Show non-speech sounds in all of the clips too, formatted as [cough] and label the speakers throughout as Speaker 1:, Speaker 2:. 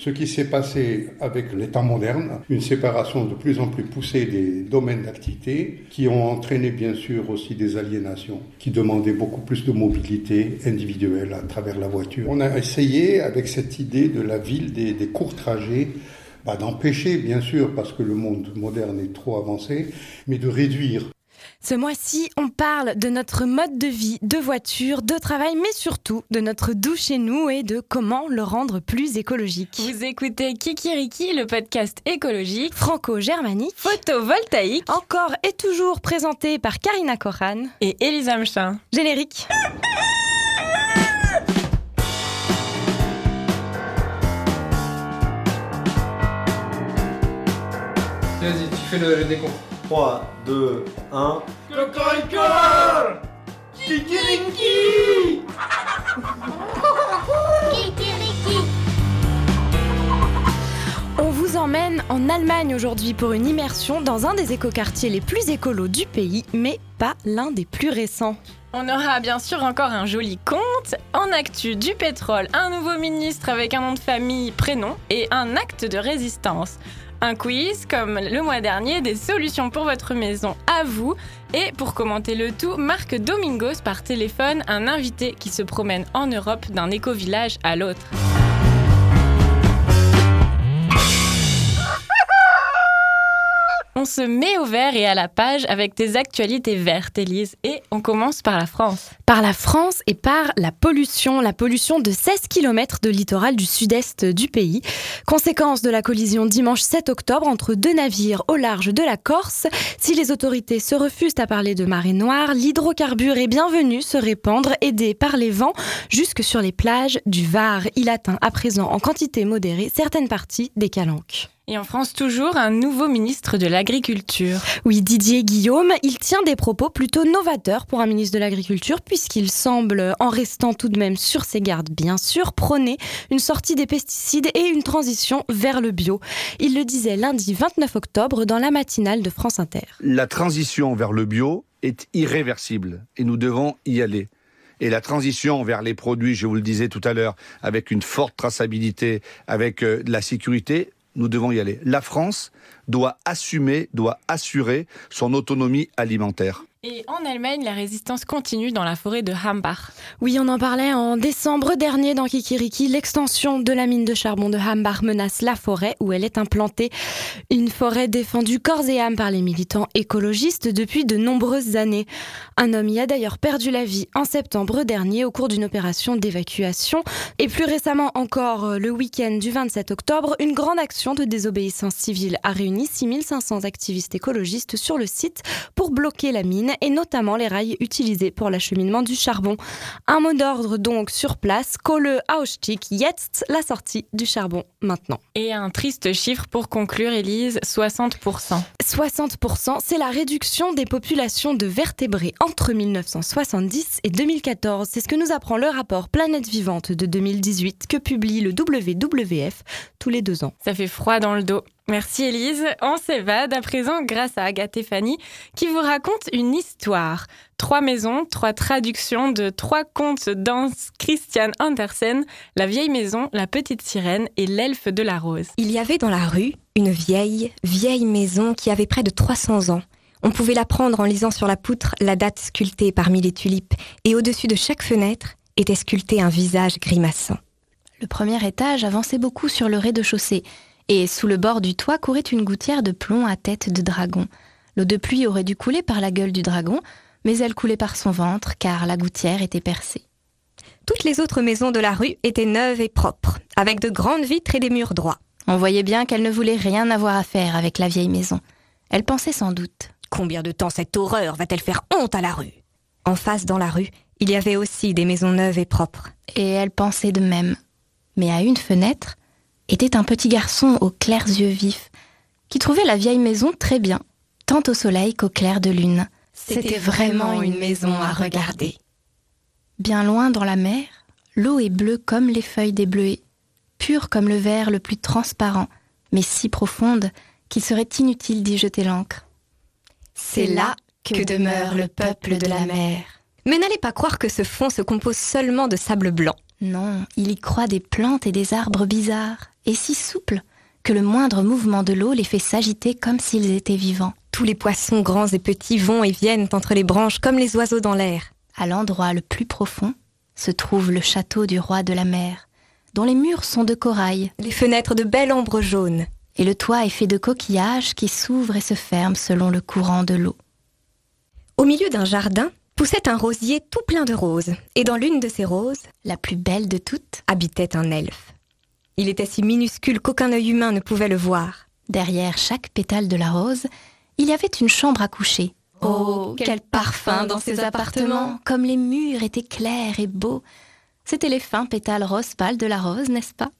Speaker 1: ce qui s'est passé avec l'état moderne, une séparation de plus en plus poussée des domaines d'activité, qui ont entraîné bien sûr aussi des aliénations, qui demandaient beaucoup plus de mobilité individuelle à travers la voiture. On a essayé avec cette idée de la ville des, des courts trajets bah, d'empêcher, bien sûr, parce que le monde moderne est trop avancé, mais de réduire.
Speaker 2: Ce mois-ci, on parle de notre mode de vie, de voiture, de travail, mais surtout de notre doux chez nous et de comment le rendre plus écologique.
Speaker 3: Vous écoutez Kikiriki, le podcast écologique
Speaker 2: franco-germanique,
Speaker 3: photovoltaïque,
Speaker 2: encore et toujours présenté par Karina Koran
Speaker 3: et Elisa Mchin.
Speaker 2: Générique.
Speaker 4: Vas-y, tu fais le, le décompte.
Speaker 5: 3, 2, 1.
Speaker 4: Cocorico
Speaker 5: Kikiriki
Speaker 2: On vous emmène en Allemagne aujourd'hui pour une immersion dans un des écoquartiers les plus écolos du pays, mais pas l'un des plus récents.
Speaker 3: On aura bien sûr encore un joli conte, en actu du pétrole, un nouveau ministre avec un nom de famille, prénom et un acte de résistance. Un quiz comme le mois dernier, des solutions pour votre maison à vous. Et pour commenter le tout, Marc Domingos par téléphone, un invité qui se promène en Europe d'un éco-village à l'autre. On se met au vert et à la page avec des actualités vertes, Élise. Et on commence par la France.
Speaker 2: Par la France et par la pollution. La pollution de 16 km de littoral du sud-est du pays. Conséquence de la collision dimanche 7 octobre entre deux navires au large de la Corse. Si les autorités se refusent à parler de marée noire, l'hydrocarbure est bienvenu se répandre, aidé par les vents, jusque sur les plages du Var. Il atteint à présent en quantité modérée certaines parties des Calanques.
Speaker 3: Et en France, toujours un nouveau ministre de l'Agriculture.
Speaker 2: Oui, Didier Guillaume, il tient des propos plutôt novateurs pour un ministre de l'Agriculture, puisqu'il semble, en restant tout de même sur ses gardes, bien sûr, prôner une sortie des pesticides et une transition vers le bio. Il le disait lundi 29 octobre dans la matinale de France Inter.
Speaker 6: La transition vers le bio est irréversible et nous devons y aller. Et la transition vers les produits, je vous le disais tout à l'heure, avec une forte traçabilité, avec euh, de la sécurité, nous devons y aller. La France doit assumer, doit assurer son autonomie alimentaire.
Speaker 3: Et en Allemagne, la résistance continue dans la forêt de Hambach.
Speaker 2: Oui, on en parlait en décembre dernier dans Kikiriki. L'extension de la mine de charbon de Hambach menace la forêt où elle est implantée. Une forêt défendue corps et âme par les militants écologistes depuis de nombreuses années. Un homme y a d'ailleurs perdu la vie en septembre dernier au cours d'une opération d'évacuation. Et plus récemment encore, le week-end du 27 octobre, une grande action de désobéissance civile a réuni 6500 activistes écologistes sur le site pour bloquer la mine et notamment les rails utilisés pour l'acheminement du charbon. Un mot d'ordre donc sur place, Kohle Ausstieg jetzt, la sortie du charbon maintenant.
Speaker 3: Et un triste chiffre pour conclure, Élise, 60%.
Speaker 2: 60%, c'est la réduction des populations de vertébrés entre 1970 et 2014. C'est ce que nous apprend le rapport Planète Vivante de 2018 que publie le WWF tous les deux ans.
Speaker 3: Ça fait froid dans le dos. Merci Élise. On s'évade à présent grâce à Agathe et Fanny qui vous raconte une histoire. Trois maisons, trois traductions de trois contes d'Hans Christian Andersen, La vieille maison, La petite sirène et L'elfe de la rose.
Speaker 7: Il y avait dans la rue une vieille, vieille maison qui avait près de 300 ans. On pouvait la prendre en lisant sur la poutre la date sculptée parmi les tulipes et au-dessus de chaque fenêtre était sculpté un visage grimaçant.
Speaker 8: Le premier étage avançait beaucoup sur le rez-de-chaussée et sous le bord du toit courait une gouttière de plomb à tête de dragon. L'eau de pluie aurait dû couler par la gueule du dragon, mais elle coulait par son ventre car la gouttière était percée.
Speaker 7: Toutes les autres maisons de la rue étaient neuves et propres, avec de grandes vitres et des murs droits.
Speaker 8: On voyait bien qu'elle ne voulait rien avoir à faire avec la vieille maison. Elle pensait sans doute.
Speaker 7: Combien de temps cette horreur va-t-elle faire honte à la rue? En face dans la rue, il y avait aussi des maisons neuves et propres.
Speaker 8: Et elle pensait de même. Mais à une fenêtre était un petit garçon aux clairs yeux vifs, qui trouvait la vieille maison très bien, tant au soleil qu'au clair de lune.
Speaker 7: C'était vraiment une maison à regarder.
Speaker 8: Bien loin dans la mer, l'eau est bleue comme les feuilles des bleuets, pure comme le verre le plus transparent, mais si profonde qu'il serait inutile d'y jeter l'encre.
Speaker 7: C'est là que demeure le peuple de la mer. Mais n'allez pas croire que ce fond se compose seulement de sable blanc.
Speaker 8: Non, il y croit des plantes et des arbres bizarres, et si souples que le moindre mouvement de l'eau les fait s'agiter comme s'ils étaient vivants.
Speaker 7: Tous les poissons grands et petits vont et viennent entre les branches comme les oiseaux dans l'air.
Speaker 8: À l'endroit le plus profond se trouve le château du roi de la mer, dont les murs sont de corail,
Speaker 7: les fenêtres de belle ombre jaune,
Speaker 8: et le toit est fait de coquillages qui s'ouvrent et se ferment selon le courant de l'eau.
Speaker 7: Au milieu d'un jardin poussait un rosier tout plein de roses, et dans l'une de ces roses,
Speaker 8: la plus belle de toutes,
Speaker 7: habitait un elfe. Il était si minuscule qu'aucun œil humain ne pouvait le voir.
Speaker 8: Derrière chaque pétale de la rose, il y avait une chambre à coucher.
Speaker 7: Oh, quel parfum dans ces appartements
Speaker 8: Comme les murs étaient clairs et beaux. C'étaient les fins pétales rose pâle de la rose, n'est-ce pas?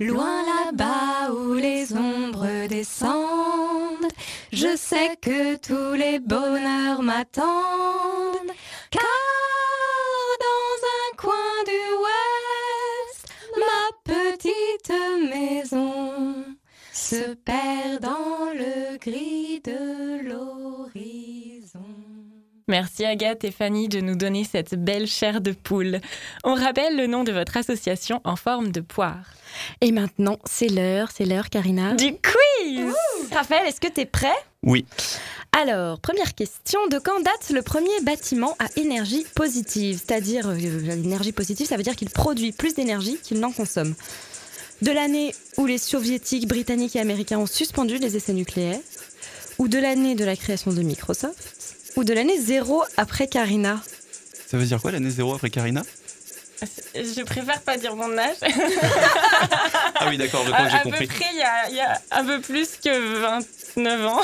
Speaker 7: Loin là-bas où les ombres descendent, je sais que tous les bonheurs m'attendent. Car maison se perd dans le gris de l'horizon.
Speaker 3: Merci Agathe et Fanny de nous donner cette belle chair de poule. On rappelle le nom de votre association en forme de poire.
Speaker 2: Et maintenant, c'est l'heure, c'est l'heure, Karina.
Speaker 3: Du quiz
Speaker 2: Raphaël, est-ce que tu es prêt?
Speaker 9: Oui.
Speaker 2: Alors, première question, de quand date le premier bâtiment à énergie positive? C'est-à-dire, euh, l'énergie positive, ça veut dire qu'il produit plus d'énergie qu'il n'en consomme. De l'année où les soviétiques, britanniques et américains ont suspendu les essais nucléaires Ou de l'année de la création de Microsoft Ou de l'année zéro après Karina.
Speaker 9: Ça veut dire quoi l'année zéro après Karina?
Speaker 3: Je préfère pas dire mon âge.
Speaker 9: Ah oui, d'accord, crois que j'ai
Speaker 3: à
Speaker 9: compris.
Speaker 3: peu près, il y, a, il y a un peu plus que 29 ans.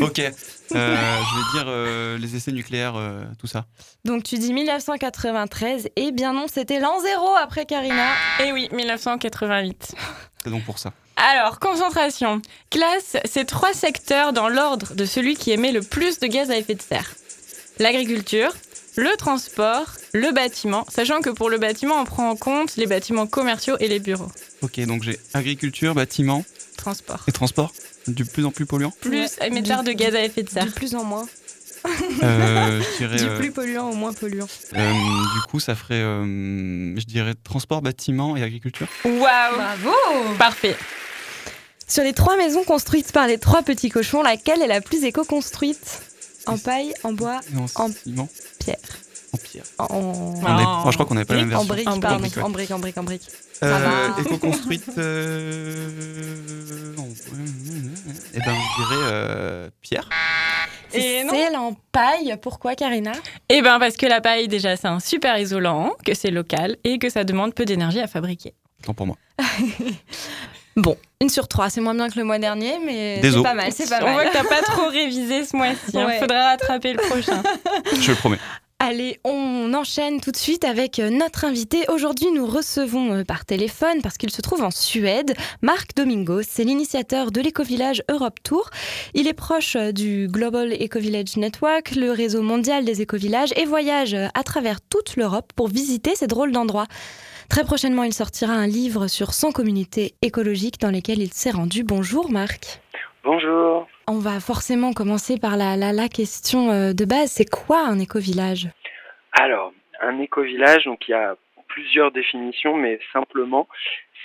Speaker 3: [laughs]
Speaker 9: Ok. Euh, je vais dire euh, les essais nucléaires, euh, tout ça.
Speaker 2: Donc tu dis 1993, et bien non, c'était l'an zéro après Karina.
Speaker 3: Et oui, 1988.
Speaker 9: C'est donc pour ça.
Speaker 3: Alors, concentration. Classe ces trois secteurs dans l'ordre de celui qui émet le plus de gaz à effet de serre. L'agriculture, le transport, le bâtiment, sachant que pour le bâtiment, on prend en compte les bâtiments commerciaux et les bureaux.
Speaker 9: Ok, donc j'ai agriculture, bâtiment
Speaker 3: Transport.
Speaker 9: et transport. Du plus en plus polluant.
Speaker 3: Plus émetteur de gaz à effet de serre.
Speaker 2: Du plus en moins.
Speaker 9: Euh, je dirais.
Speaker 2: Du
Speaker 9: euh,
Speaker 2: plus polluant au moins polluant.
Speaker 9: euh, du coup, ça ferait. euh, je dirais transport, bâtiment et agriculture.
Speaker 3: Waouh
Speaker 2: Bravo
Speaker 3: Parfait.
Speaker 2: Sur les trois maisons construites par les trois petits cochons, laquelle est la plus éco-construite? En paille, en bois,
Speaker 9: En ciment,
Speaker 2: pierre.
Speaker 9: en pierre.
Speaker 2: En,
Speaker 9: On est- oh, je crois qu'on n'avait pas la même
Speaker 2: en
Speaker 9: version.
Speaker 2: brique,
Speaker 3: En
Speaker 2: pardon.
Speaker 9: brique, ouais.
Speaker 2: En brique, en brique, en brique.
Speaker 9: Euh, éco-construite. [laughs] Euh... Eh ben, je dirais euh, pierre.
Speaker 3: Et
Speaker 2: celle en paille. Pourquoi, Karina?
Speaker 3: Eh ben parce que la paille, déjà, c'est un super isolant, que c'est local et que ça demande peu d'énergie à fabriquer.
Speaker 9: Tant pour moi. [laughs]
Speaker 2: Bon, une sur trois, c'est moins bien que le mois dernier, mais c'est pas mal, c'est pas
Speaker 3: On voit que t'as pas trop [laughs] révisé ce mois-ci. hein.
Speaker 2: Ouais.
Speaker 3: Faudra rattraper le prochain. [laughs]
Speaker 9: Je le promets.
Speaker 2: Allez, on enchaîne tout de suite avec euh, notre invité. Aujourd'hui, nous recevons euh, par téléphone, parce qu'il se trouve en Suède, Marc Domingos. C'est l'initiateur de l'éco-village Europe Tour. Il est proche euh, du Global Eco-Village Network, le réseau mondial des éco-villages, et voyage à travers toute l'Europe pour visiter ces drôles d'endroits. Très prochainement, il sortira un livre sur 100 communautés écologiques dans lesquelles il s'est rendu. Bonjour Marc.
Speaker 10: Bonjour.
Speaker 2: On va forcément commencer par la, la, la question euh, de base. C'est quoi un éco-village?
Speaker 10: Alors, un éco-village, donc il y a plusieurs définitions, mais simplement,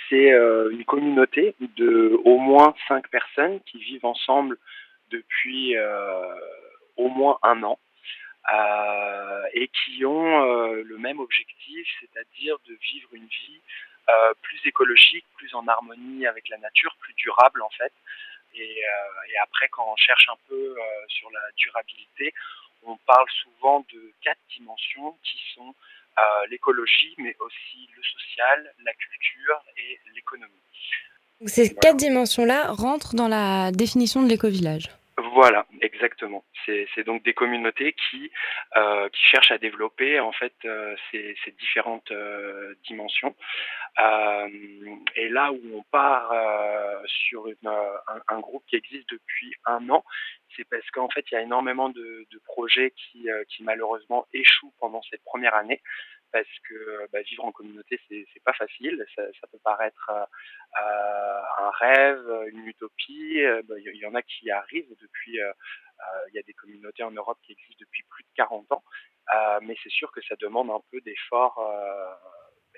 Speaker 10: c'est euh, une communauté de au moins cinq personnes qui vivent ensemble depuis euh, au moins un an et qui ont euh, le même objectif, c'est-à-dire de vivre une vie euh, plus écologique, plus en harmonie avec la nature, plus durable en fait. Et, euh, et après, quand on cherche un peu euh, sur la durabilité, on parle souvent de quatre dimensions qui sont euh, l'écologie, mais aussi le social, la culture et l'économie.
Speaker 2: Ces
Speaker 10: Voilà.
Speaker 2: quatre dimensions-là rentrent dans la définition de l'éco-village.
Speaker 10: Voilà, exactement. C'est donc des communautés qui euh, qui cherchent à développer en fait euh, ces, différentes euh, dimensions. Et là où on part sur un, groupe qui existe depuis un an, c'est parce qu'en fait il y a énormément de, de projets qui, qui malheureusement échouent pendant cette première année parce que bah, vivre en communauté c'est pas facile, ça, peut paraître euh, euh, un rêve, une utopie. Euh, bah, Il y, en a qui arrivent depuis. Il y a des communautés en Europe qui existent depuis plus de 40 ans, mais c'est sûr que ça demande un peu d'efforts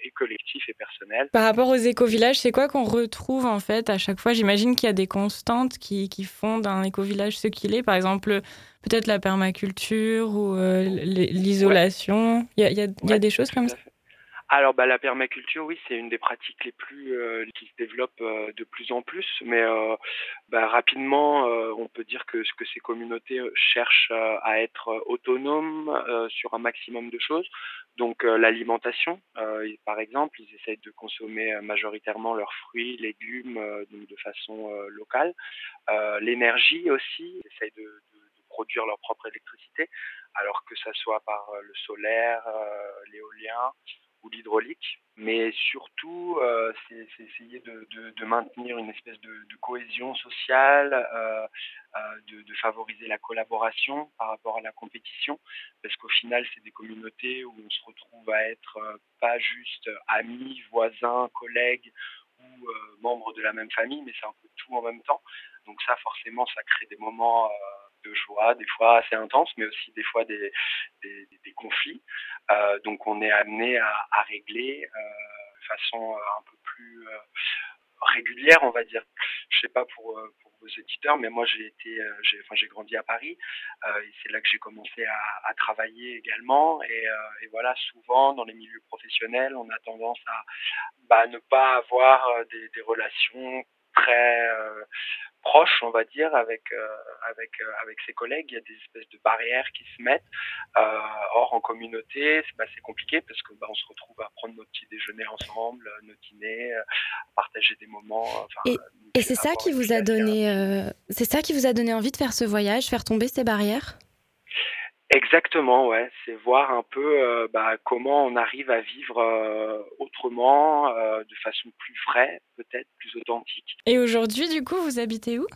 Speaker 10: et collectif et personnel.
Speaker 3: Par rapport aux éco-villages, c'est quoi qu'on retrouve en fait à chaque fois? J'imagine qu'il y a des constantes qui, qui font d'un éco-village ce qu'il est. Par exemple, peut-être la permaculture ou l'isolation. Il y, a, y, a, y a des choses comme ça?
Speaker 10: alors bah, la permaculture, oui, c'est une des pratiques les plus euh, qui se développent euh, de plus en plus, mais euh, bah, rapidement, on peut dire que, que ces communautés cherchent à être autonomes sur un maximum de choses. Donc l'alimentation, par exemple, ils essayent de consommer majoritairement leurs fruits, légumes, donc de façon locale. L'énergie aussi, ils essayent de, de, de, produire leur propre électricité, alors que ça soit par le solaire, l'éolien l'hydraulique, mais surtout euh, c'est essayer de, maintenir une espèce de, de cohésion sociale, euh, euh, de, favoriser la collaboration par rapport à la compétition, parce qu'au final c'est des communautés où on se retrouve à être pas juste amis, voisins, collègues ou membres de la même famille, mais c'est un peu tout en même temps. Donc ça forcément ça crée des moments de joie, des fois assez intenses, mais aussi des fois des, des, conflits. Euh, donc on est amené à, régler euh, de façon euh, un peu plus régulière, on va dire. Je sais pas pour, vos éditeurs, mais moi j'ai été, j'ai, enfin j'ai grandi à Paris et c'est là que j'ai commencé à, travailler également. Et, voilà, souvent dans les milieux professionnels, on a tendance à bah, ne pas avoir des relations très proche, on va dire, avec euh, avec euh, avec ses collègues. Il y a des espèces de barrières qui se mettent. Euh, or, en communauté, c'est bah, compliqué parce que bah, on se retrouve à prendre notre petit déjeuner ensemble, nos dîners, à partager des moments.
Speaker 2: et, et c'est ça qui vous a donné, c'est ça qui vous a donné envie de faire ce voyage, faire tomber ces barrières?
Speaker 10: Exactement, ouais. C'est voir un peu euh, bah, comment on arrive à vivre euh, autrement, euh, de façon plus vraie, peut-être plus authentique.
Speaker 3: Et aujourd'hui, du coup, vous habitez où?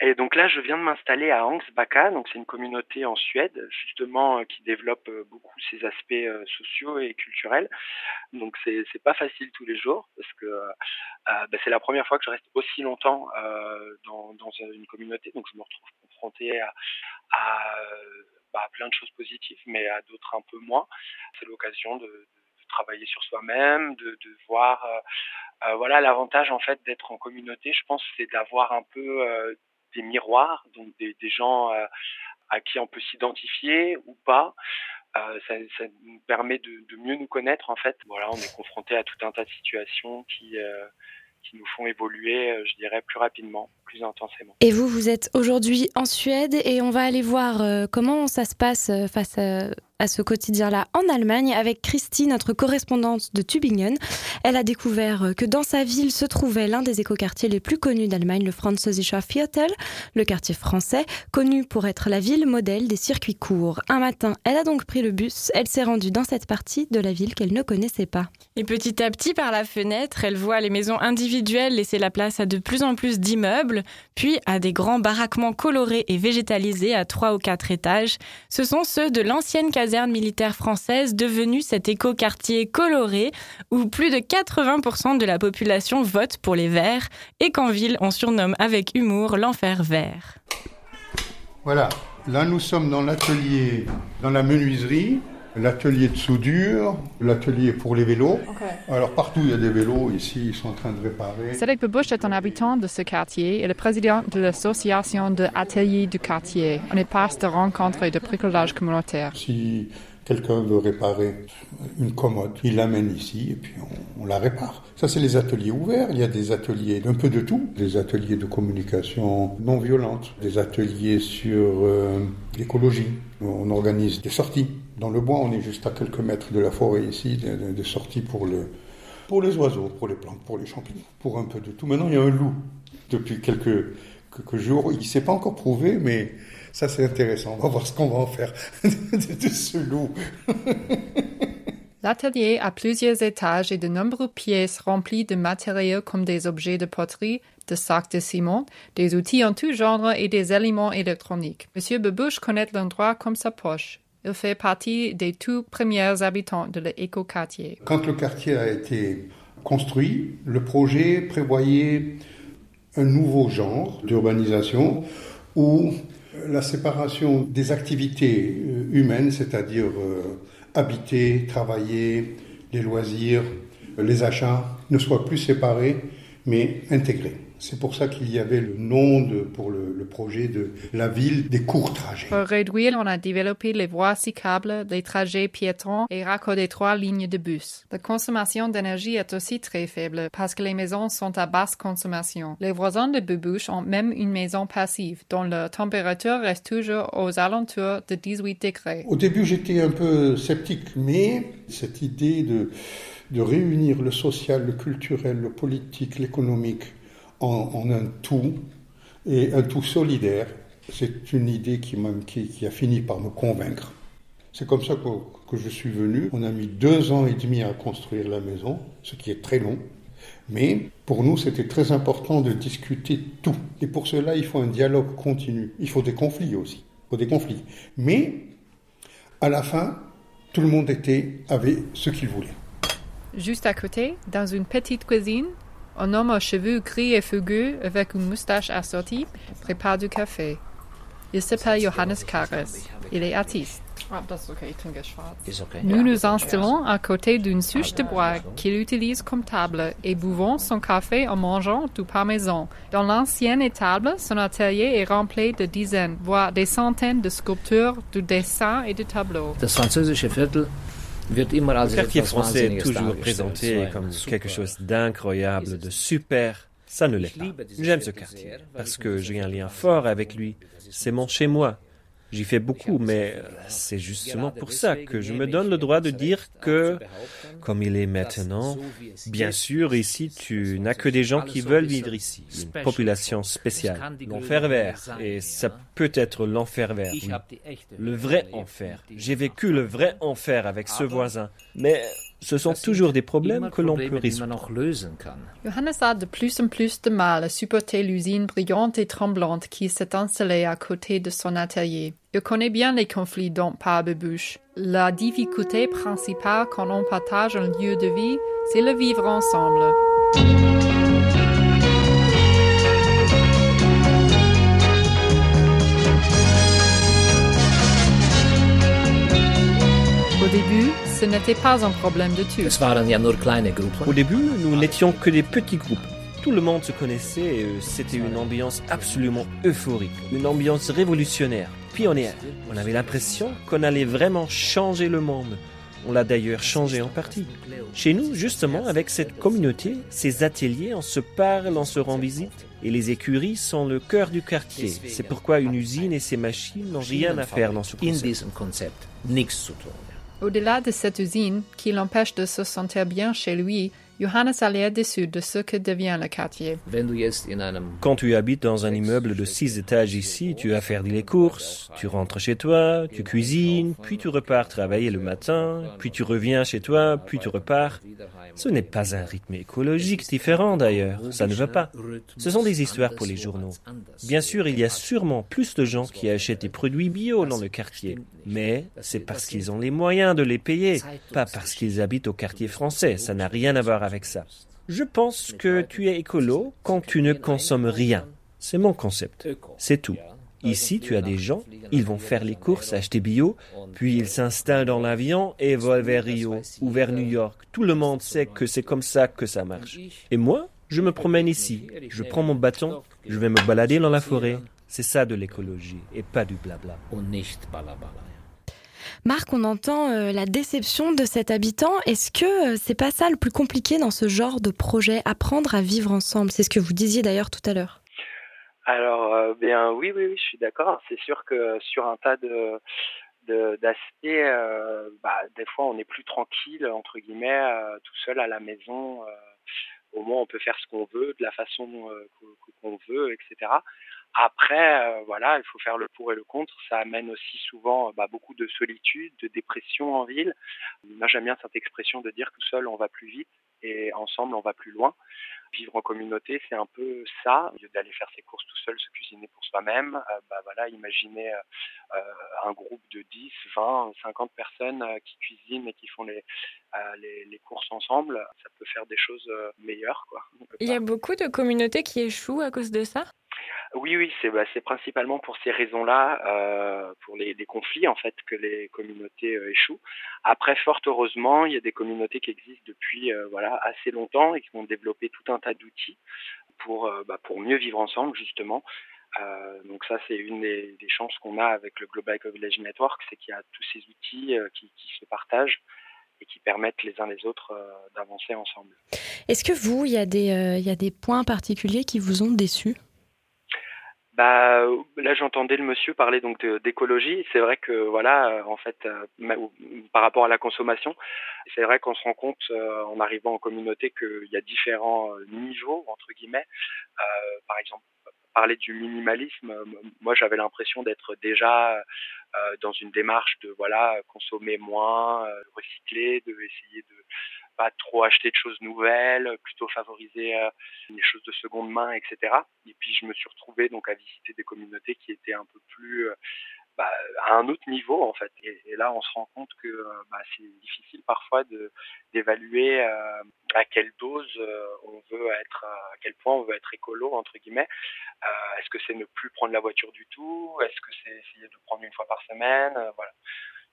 Speaker 10: Et donc là, je viens de m'installer à Angsbacka, donc c'est une communauté en Suède, justement, qui développe beaucoup ses aspects sociaux et culturels. Donc c'est c'est pas facile tous les jours parce que bah, c'est la première fois que je reste aussi longtemps dans dans une communauté, donc je me retrouve confronté à, à bah, plein de choses positives, mais à d'autres un peu moins. C'est l'occasion de, travailler sur soi-même, de, voir. Euh, euh, voilà, l'avantage en fait d'être en communauté, je pense, c'est d'avoir un peu euh, des miroirs, donc des, gens à qui on peut s'identifier ou pas. Ça, nous permet de, mieux nous connaître en fait. Voilà, on est confronté à tout un tas de situations qui qui nous font évoluer, euh, je dirais, plus rapidement, plus intensément.
Speaker 2: Et vous, vous êtes aujourd'hui en Suède et on va aller voir euh, comment ça se passe euh, face à, à ce quotidien-là en Allemagne avec Christine, notre correspondante de Tübingen. Elle a découvert que dans sa ville se trouvait l'un des écoquartiers les plus connus d'Allemagne, le Französischer Viertel, le quartier français, connu pour être la ville modèle des circuits courts. Un matin, elle a donc pris le bus, elle s'est rendue dans cette partie de la ville qu'elle ne connaissait pas.
Speaker 3: Et petit à petit, par la fenêtre, elle voit les maisons individuelles laisser la place à de plus en plus d'immeubles, puis à des grands baraquements colorés et végétalisés à trois ou quatre étages. Ce sont ceux de l'ancienne caserne militaire française devenue cet écoquartier coloré où plus de 80% de la population vote pour les Verts et qu'en ville on surnomme avec humour l'enfer vert.
Speaker 1: Voilà, là nous sommes dans l'atelier, dans la menuiserie, l'atelier de soudure, l'atelier pour les vélos. Okay. Alors partout il y a des vélos, ici ils sont en train de réparer.
Speaker 11: Cédric Bebush est un habitant de ce quartier et le président de l'association de ateliers du quartier. On est passe de rencontres et de bricolage communautaire.
Speaker 1: Si quelqu'un veut réparer une commode, il l'amène ici et puis on, on, la répare. Ça, c'est les ateliers ouverts. Il y a des ateliers d'un peu de tout. Des ateliers de communication non violente, des ateliers sur euh, l'écologie. On organise des sorties. Dans le bois, on est juste à quelques mètres de la forêt ici, des, des sorties pour, le, pour les oiseaux, pour les plantes, pour les champignons, pour un peu de tout. Maintenant, il y a un loup depuis quelques, jours. Il ne s'est pas encore prouvé, mais ça, c'est intéressant. On va voir ce qu'on va en faire [laughs] de ce loup.
Speaker 11: L'atelier a plusieurs étages et de nombreuses pièces remplies de matériaux comme des objets de poterie, de sacs de ciment, des outils en tout genre et des éléments électroniques. Monsieur Bebush connaît l'endroit comme sa poche. Il fait partie des tout premiers habitants de l'éco-quartier.
Speaker 1: Quand le quartier a été construit, le projet prévoyait un nouveau genre d'urbanisation où la séparation des activités humaines, c'est-à-dire euh, habiter, travailler, les loisirs, les achats ne soient plus séparés, mais intégrés. C'est pour ça qu'il y avait le nom de, pour le, le, projet de la ville des courts trajets.
Speaker 11: Pour réduire, on a développé les voies cyclables, les trajets piétons et raccordé trois lignes de bus. La consommation d'énergie est aussi très faible parce que les maisons sont à basse consommation. Les voisins de Bubouche ont même une maison passive dont la température reste toujours aux alentours de 18 degrés.
Speaker 1: Au début, j'étais un peu sceptique, mais cette idée de, de réunir le social, le culturel, le politique, l'économique, en, un tout et un tout solidaire. C'est une idée qui, qui, qui, a fini par me convaincre. C'est comme ça que, que, je suis venu. On a mis deux ans et demi à construire la maison, ce qui est très long. Mais pour nous, c'était très important de discuter tout. Et pour cela, il faut un dialogue continu. Il faut des conflits aussi. Il faut des conflits. Mais à la fin, tout le monde était, avait ce qu'il voulait.
Speaker 11: Juste à côté, dans une petite cuisine, un homme aux cheveux gris et fugueux avec une moustache assortie prépare du café. Il s'appelle Johannes Kares. Il est artiste. Nous nous installons à côté d'une souche de bois qu'il utilise comme table et buvons son café en mangeant du parmesan. Dans l'ancienne étable, son atelier est rempli de dizaines, voire des centaines de sculptures, de dessins et de tableaux.
Speaker 12: Le quartier français est toujours présenté comme quelque chose d'incroyable, de super. Ça ne l'est pas. J'aime ce quartier parce que j'ai un lien fort avec lui. C'est mon chez-moi. J'y fais beaucoup, mais c'est justement pour ça que je me donne le droit de dire que, comme il est maintenant, bien sûr, ici, tu n'as que des gens qui veulent vivre ici, une population spéciale, l'enfer vert, et ça peut être l'enfer vert, le vrai enfer. J'ai vécu le vrai enfer avec ce voisin, mais ce sont toujours des problèmes que l'on peut résoudre.
Speaker 11: Johannes a de plus en plus de mal à supporter l'usine brillante et tremblante qui s'est installée à côté de son atelier. Il connaît bien les conflits dont parle Bebouche. La difficulté principale quand on partage un lieu de vie, c'est le vivre ensemble. Au début, ce n'était pas un problème de tout.
Speaker 12: Au début, nous n'étions que des petits groupes. Tout le monde se connaissait et c'était une ambiance absolument euphorique, une ambiance révolutionnaire, pionnière. On avait l'impression qu'on allait vraiment changer le monde. On l'a d'ailleurs changé en partie. Chez nous, justement, avec cette communauté, ces ateliers, on se parle, on se rend visite, et les écuries sont le cœur du quartier. C'est pourquoi une usine et ses machines n'ont rien à faire dans ce concept.
Speaker 11: Au-delà de cette usine qui l'empêche de se sentir bien chez lui, Johannes a l'air déçu de ce que devient le quartier.
Speaker 12: Quand tu habites dans un immeuble de six étages ici, tu as faire les courses, tu rentres chez toi, tu cuisines, puis tu repars travailler le matin, puis tu reviens chez toi, puis tu repars. Ce n'est pas un rythme écologique différent d'ailleurs, ça ne va pas. Ce sont des histoires pour les journaux. Bien sûr, il y a sûrement plus de gens qui achètent des produits bio dans le quartier, mais c'est parce qu'ils ont les moyens de les payer, pas parce qu'ils habitent au quartier français, ça n'a rien à voir avec ça. Je pense que tu es écolo quand tu ne consommes rien. C'est mon concept. C'est tout. Ici, tu as des gens, ils vont faire les courses, acheter bio, puis ils s'installent dans l'avion et volent vers Rio ou vers New York. Tout le monde sait que c'est comme ça que ça marche. Et moi, je me promène ici, je prends mon bâton, je vais me balader dans la forêt. C'est ça de l'écologie et pas du blabla.
Speaker 2: Marc, on entend euh, la déception de cet habitant. Est-ce que euh, c'est pas ça le plus compliqué dans ce genre de projet, apprendre à vivre ensemble? C'est ce que vous disiez d'ailleurs tout à l'heure.
Speaker 10: Alors, euh, bien oui, oui, oui, je suis d'accord. C'est sûr que sur un tas de d'aspects, euh, bah, des fois on est plus tranquille entre guillemets, euh, tout seul à la maison. au moins on peut faire ce qu'on veut, de la façon qu'on veut, etc. Après, voilà, il faut faire le pour et le contre. Ça amène aussi souvent bah, beaucoup de solitude, de dépression en ville. Moi, j'aime bien cette expression de dire tout seul on va plus vite et ensemble on va plus loin. Vivre en communauté, c'est un peu ça, au lieu d'aller faire ses courses tout seul, se cuisiner pour soi-même. Euh, bah voilà, imaginez euh, un groupe de 10, 20, 50 personnes euh, qui cuisinent et qui font les, les, les, courses ensemble. Ça peut faire des choses meilleures, quoi.
Speaker 3: Il y a beaucoup de communautés qui échouent à cause de ça?
Speaker 10: Oui, oui, c'est bah, principalement pour ces raisons-là, euh, pour les, conflits en fait, que les communautés euh, échouent. Après, fort heureusement, il y a des communautés qui existent depuis euh, voilà assez longtemps et qui ont développé tout un tas d'outils pour bah, pour mieux vivre ensemble justement. donc ça, c'est une des, chances qu'on a avec le Global Village Network, c'est qu'il y a tous ces outils qui, se partagent et qui permettent les uns les autres d'avancer ensemble.
Speaker 2: Est-ce que vous, il y, a des, y a des points particuliers qui vous ont déçus
Speaker 10: bah là j'entendais le monsieur parler donc d'écologie. C'est vrai que voilà euh, en fait euh, par rapport à la consommation, c'est vrai qu'on se rend compte euh, en arrivant en communauté qu'il y a différents niveaux entre guillemets. par exemple parler du minimalisme, moi j'avais l'impression d'être déjà dans une démarche de voilà consommer moins, recycler, de essayer de pas trop acheter de choses nouvelles, plutôt favoriser euh, les choses de seconde main, etc. Et puis je me suis retrouvé donc à visiter des communautés qui étaient un peu plus euh, bah, à un autre niveau en fait. Et, là, on se rend compte que euh, bah, c'est difficile parfois d'évaluer à quelle dose on veut être, à quel point on veut être écolo entre guillemets. Est-ce que c'est ne plus prendre la voiture du tout? Est-ce que c'est essayer de prendre une fois par semaine? Voilà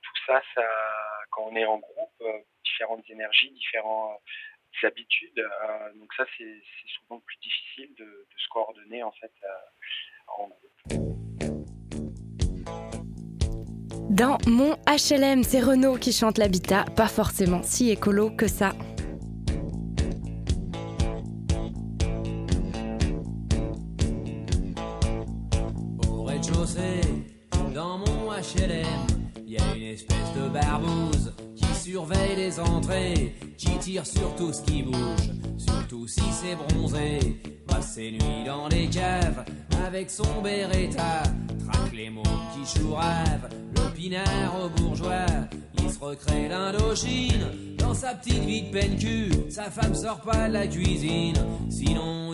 Speaker 10: tout ça, ça, quand on est en groupe, euh, différentes énergies, différentes euh, habitudes, euh, donc ça, c'est souvent plus difficile de, de, se coordonner en fait en groupe.
Speaker 2: Dans mon HLM, c'est Renault qui chante l'habitat, pas forcément si écolo que ça.
Speaker 13: Au rez-de-chaussée, dans mon HLM, y a une espèce de barbouze qui surveille les entrées, qui tire sur tout ce qui bouge, surtout si c'est bronzé. Passe ses nuits dans les caves avec son Beretta, traque les mots qui chourave, le pinard au bourgeois. Il se recrée l'Indochine dans sa petite vie de peine cul. Sa femme sort pas de la cuisine, sinon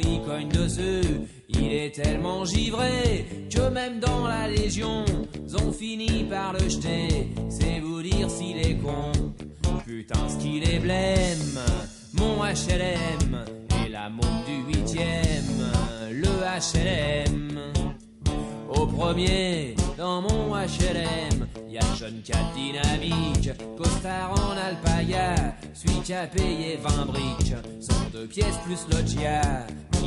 Speaker 13: Il est tellement givré que même dans la Légion, ont fini par le jeter. C'est vous dire s'il est con. Putain, ce qu'il est blême. Mon HLM et la montre du huitième. Le HLM. Au premier, dans mon HLM, y a jeune cas dynamique, costard en alpaga, celui qui a payé 20 briques, sont deux pièces plus loggia.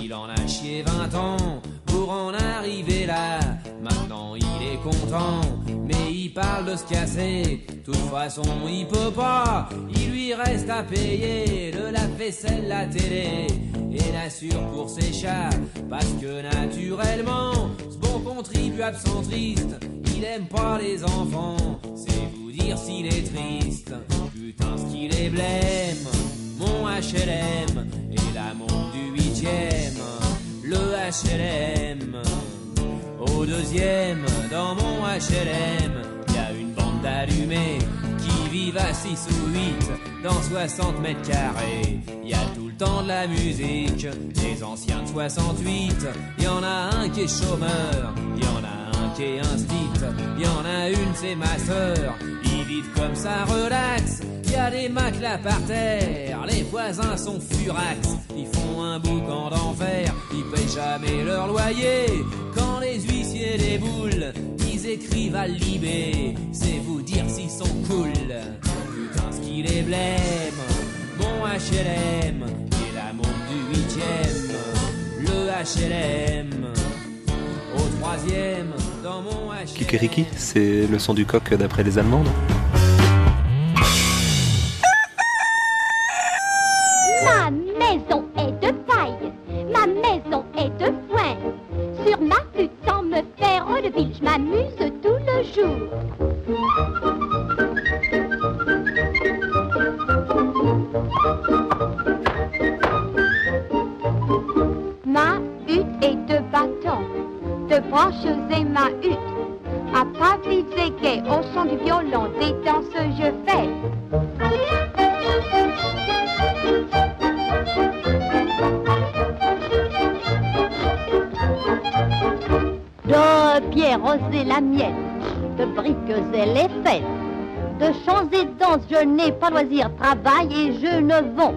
Speaker 13: Il en a chié 20 ans pour en arriver là. Maintenant il est content, mais il parle de se casser. Toute façon il peut pas, il lui reste à payer de la vaisselle, la télé et l'assure pour ses chats. Parce que naturellement, ce bon contribuable centriste, il aime pas les enfants. C'est vous dire s'il est triste. Putain, ce qu'il est blême. Mon HLM et la montre du huitième. Le HLM. Au deuxième, dans mon HLM, y a une bande d'allumés qui vivent à 6 ou 8 dans 60 mètres carrés. Y a tout le temps de la musique, des anciens de 68. Y en a un qui est chômeur, y en a un qui est instit. Y en a une, c'est ma sœur. Ils vivent comme ça, relax. Y a des matelas par terre, les voisins sont furax. Ils font un boucan d'enfer, ils payent jamais leur loyer. Quand les huissiers déboulent, ils écrivent à Libé. C'est vous dire s'ils sont cool. Putain, ce qu'il est blême. Mon HLM et la montre du huitième. Le HLM. Au troisième,
Speaker 14: Kikiriki, c'est le son du coq d'après les Allemandes
Speaker 15: je n'ai pas loisir, travail et je ne vends.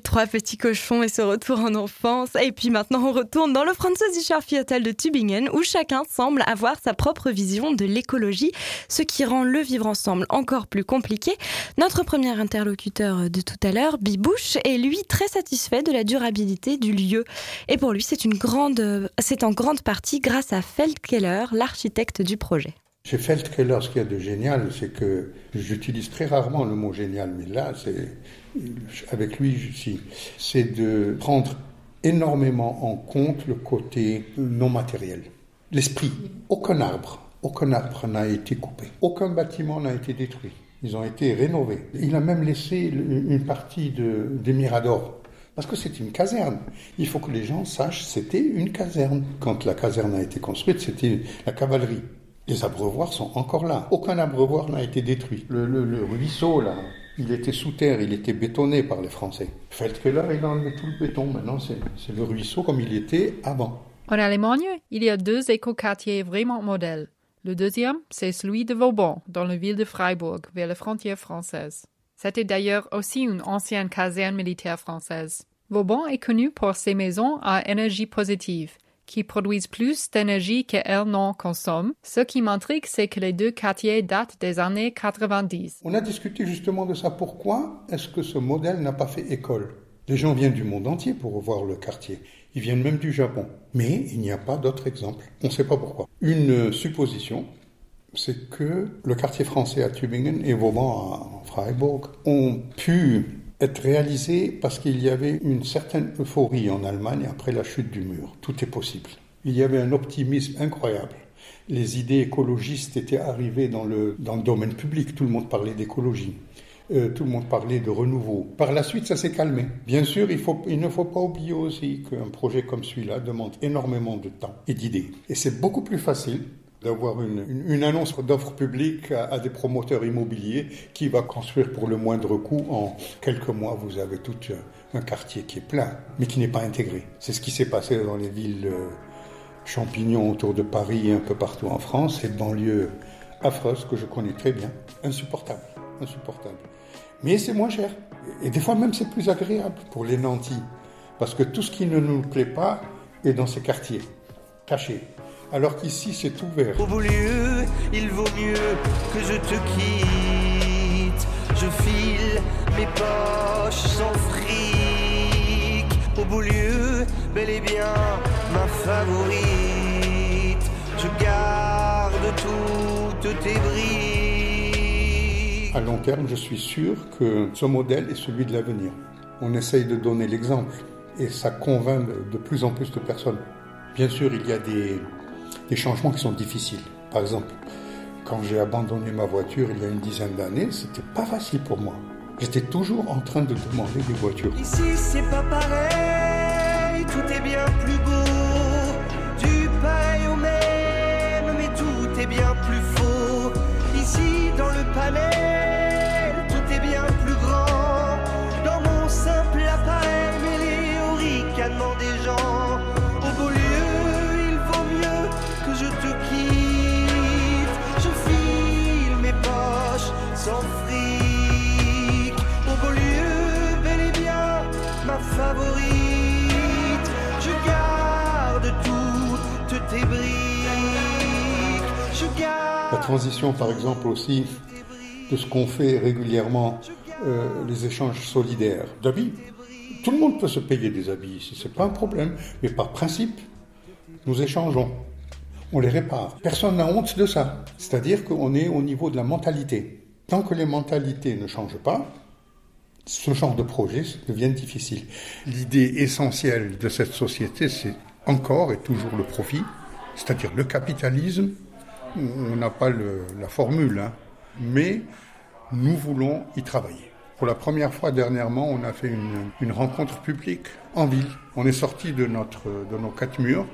Speaker 2: Trois petits cochons et ce retour en enfance. Et puis maintenant, on retourne dans le Französischer Viertel de Tübingen où chacun semble avoir sa propre vision de l'écologie, ce qui rend le vivre ensemble encore plus compliqué. Notre premier interlocuteur de tout à l'heure, Bibouche, est lui très satisfait de la durabilité du lieu. Et pour lui, c'est une grande, c'est en grande partie grâce à Feldkeller, l'architecte du projet.
Speaker 1: Chez Feldkeller, ce qu'il y a de génial, c'est que j'utilise très rarement le mot génial, mais là, c'est avec lui, c'est de prendre énormément en compte le côté non matériel, l'esprit. Aucun arbre, aucun arbre n'a été coupé, aucun bâtiment n'a été détruit. Ils ont été rénovés. Il a même laissé une partie de, des miradors parce que c'est une caserne. Il faut que les gens sachent c'était une caserne. Quand la caserne a été construite, c'était la cavalerie. Les abreuvoirs sont encore là. Aucun abreuvoir n'a été détruit. Le, ruisseau, là, il était sous terre, il était bétonné par les Français. Feldkeller, il a enlevé tout le béton. Maintenant, c'est le ruisseau comme il était avant.
Speaker 11: En Allemagne, il y a deux écoquartiers vraiment modèles. Le deuxième, c'est celui de Vauban, dans la ville de Freiburg, vers la frontière française. C'était d'ailleurs aussi une ancienne caserne militaire française. Vauban est connu pour ses maisons à énergie positive, qui produisent plus d'énergie qu'elles n'en consomment. Ce qui m'intrigue, c'est que les deux quartiers datent des années 90.
Speaker 1: On a discuté justement de ça. Pourquoi est-ce que ce modèle n'a pas fait école? Les gens viennent du monde entier pour voir le quartier. Ils viennent même du Japon. Mais il n'y a pas d'autre exemple. On ne sait pas pourquoi. Une supposition, c'est que le quartier français à Tübingen et Vauban à Freiburg ont pu être réalisés parce qu'il y avait une certaine euphorie en Allemagne après la chute du mur. Tout est possible. Il y avait un optimisme incroyable. Les idées écologistes étaient arrivées dans le, dans le domaine public. Tout le monde parlait d'écologie. Euh, tout le monde parlait de renouveau. Par la suite, ça s'est calmé. Bien sûr, il, faut, il ne faut pas oublier aussi qu'un projet comme celui-là demande énormément de temps et d'idées. Et c'est beaucoup plus facile d'avoir une, annonce d'offre publique à, des promoteurs immobiliers qui va construire pour le moindre coût. En quelques mois, vous avez tout un quartier qui est plein, mais qui n'est pas intégré. C'est ce qui s'est passé dans les villes euh, champignons autour de Paris et un peu partout en France. Cette banlieue affreuse que je connais très bien. Insupportable, insupportable. Mais c'est moins cher. Et des fois même c'est plus agréable pour les nantis. Parce que tout ce qui ne nous plaît pas est dans ces quartiers, cachés alors qu'ici c'est ouvert.
Speaker 16: Au beau lieu, il vaut mieux que je te quitte. Je file mes poches sans fric. Au beau lieu, bel et bien ma favorite. Je garde toutes tes briques.
Speaker 1: À long terme, je suis sûr que ce modèle est celui de l'avenir. On essaye de donner l'exemple et ça convainc de plus en plus de personnes. Bien sûr, il y a des, des changements qui sont difficiles. Par exemple, quand j'ai abandonné ma voiture il y a une dizaine d'années, c'était pas facile pour moi. J'étais toujours en train de demander des voitures.
Speaker 16: Ici, c'est pas pareil, tout est bien plus beau. Du pareil au même, mais tout est bien plus faux.
Speaker 1: La transition, par exemple, aussi de ce qu'on fait régulièrement, euh, les échanges solidaires d'habits. Tout le monde peut se payer des habits ici, c'est pas un problème, mais par principe, nous échangeons on les répare. Personne n'a honte de ça. C'est-à-dire qu'on est au niveau de la mentalité. Tant que les mentalités ne changent pas, ce genre de projet devient difficile. L'idée essentielle de cette société, c'est encore et toujours le profit, c'est-à-dire le capitalisme. On n'a pas la formule, hein, mais nous voulons y travailler. Pour la première fois dernièrement, on a fait une, rencontre publique en ville. On est sorti de, notre, de nos quatre murs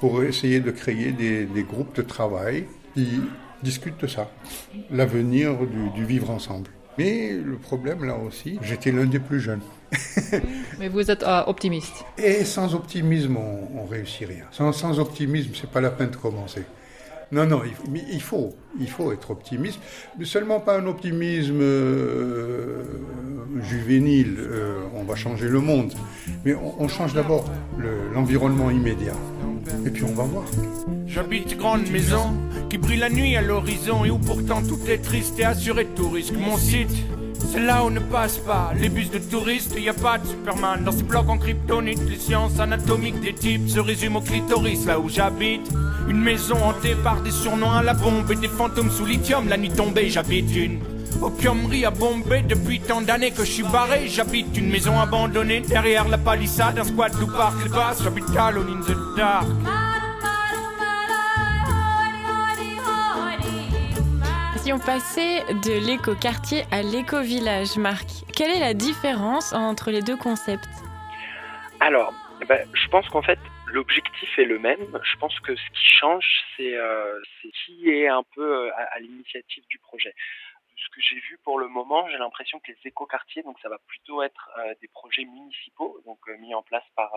Speaker 1: pour essayer de créer des, des groupes de travail qui discute de ça, l'avenir du, vivre ensemble. Mais le problème là aussi, j'étais l'un des plus jeunes. [laughs]
Speaker 11: Mais vous êtes euh, optimiste.
Speaker 1: Et sans optimisme, on, on réussit rien. Sans, sans optimisme, c'est pas la peine de commencer. Non, non, il, il, faut, il faut être optimiste, mais seulement pas un optimisme euh, juvénile, euh, on va changer le monde. Mais on, on change d'abord le- l'environnement immédiat. Et puis on va voir.
Speaker 17: J'habite grande maison qui brille la nuit à l'horizon et où pourtant tout est triste et assuré de tout risque. Mon site, c'est là où ne passent pas les bus de touristes. Y a pas de Superman dans ces blocs en kryptonite. Les sciences anatomiques des types se résument au clitoris là où j'habite. Une maison hantée par des surnoms à la bombe et des fantômes sous lithium. La nuit tombée, j'habite une opiumerie à Bombay. Depuis tant d'années que je suis barré, j'habite une maison abandonnée derrière la palissade. Un squat d'où partent les basses. J'habite Alone in the dark.
Speaker 3: Si on passait de l'éco-quartier à l'éco-village, Marc, quelle est la différence entre les deux concepts?
Speaker 10: Alors, eh ben, je pense qu'en fait, l'objectif est le même. Je pense que ce qui change, c'est euh, qui est un peu euh, à, l'initiative du projet. Ce que j'ai vu pour le moment, j'ai l'impression que les écoquartiers, donc ça va plutôt être euh, des projets municipaux, donc mis en place par,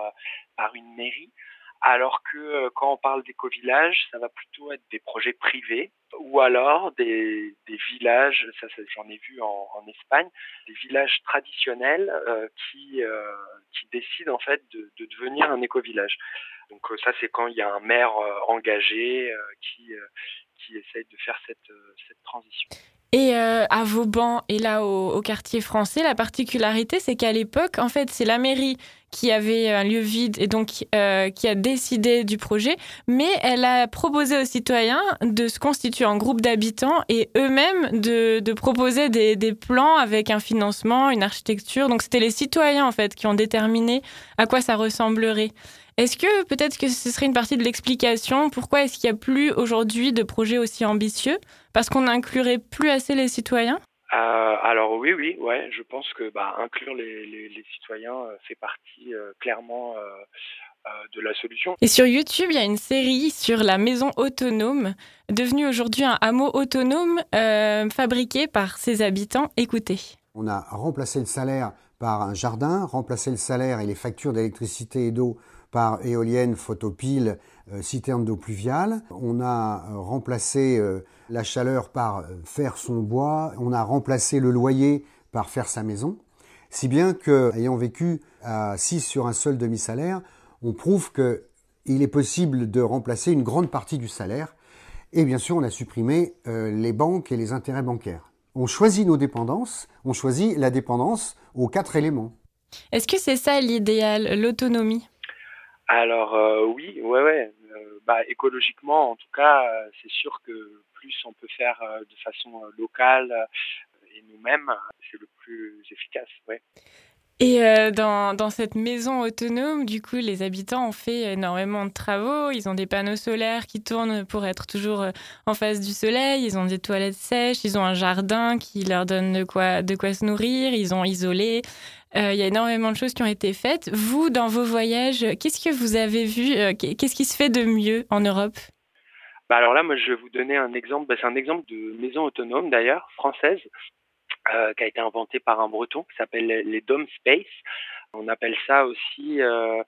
Speaker 10: par une mairie, alors que euh, quand on parle d'éco-village, ça va plutôt être des projets privés ou alors des, des villages, ça, j'en ai vu en, Espagne, des villages traditionnels euh, qui, euh, qui décident en fait de, de devenir un éco-village. Donc ça c'est quand il y a un maire engagé qui, qui essaye de faire cette, cette transition.
Speaker 3: Et euh, à Vauban et là au, au quartier français, la particularité, c'est qu'à l'époque, en fait, c'est la mairie qui avait un lieu vide et donc euh, qui a décidé du projet, mais elle a proposé aux citoyens de se constituer en groupe d'habitants et eux-mêmes de, de proposer des, des plans avec un financement, une architecture. Donc c'était les citoyens en fait qui ont déterminé à quoi ça ressemblerait. Est-ce que peut-être que ce serait une partie de l'explication pourquoi est-ce qu'il n'y a plus aujourd'hui de projets aussi ambitieux? Parce qu'on n'inclurait plus assez les citoyens?
Speaker 10: Euh, alors oui, oui, ouais, je pense que bah, inclure les, les, les citoyens euh, fait partie euh, clairement euh, euh, de la solution.
Speaker 3: Et sur YouTube, il y a une série sur la maison autonome, devenue aujourd'hui un hameau autonome euh, fabriqué par ses habitants. Écoutez.
Speaker 18: On a remplacé le salaire par un jardin, remplacé le salaire et les factures d'électricité et d'eau par éoliennes, photopiles, euh, citernes d'eau pluviale. On a euh, remplacé euh, la chaleur par faire son bois. On a remplacé le loyer par faire sa maison. Si bien que, ayant vécu à 6 sur un seul demi-salaire, on prouve que il est possible de remplacer une grande partie du salaire. Et bien sûr, on a supprimé les banques et les intérêts bancaires. On choisit nos dépendances, on choisit la dépendance aux quatre éléments.
Speaker 3: Est-ce que c'est ça l'idéal, l'autonomie?
Speaker 10: Alors euh, oui, ouais, ouais. Euh, bah, écologiquement, en tout cas, euh, c'est sûr que plus on peut faire euh, de façon euh, locale euh, et nous-mêmes, c'est le plus efficace, ouais.
Speaker 3: Et euh, dans, cette maison autonome, du coup, les habitants ont fait énormément de travaux. Ils ont des panneaux solaires qui tournent pour être toujours euh, en face du soleil. Ils ont des toilettes sèches. Ils ont un jardin qui leur donne de quoi, de quoi se nourrir. Ils ont isolé. Euh, Il y a énormément de choses qui ont été faites. Vous, dans vos voyages, qu'est-ce que vous avez vu Qu'est-ce qui se fait de mieux en Europe?
Speaker 10: Bah alors là, moi, je vais vous donner un exemple. Bah, c'est un exemple de maison autonome, d'ailleurs, française, euh, qui a été inventée par un breton, qui s'appelle les Dome Space. On appelle ça aussi euh,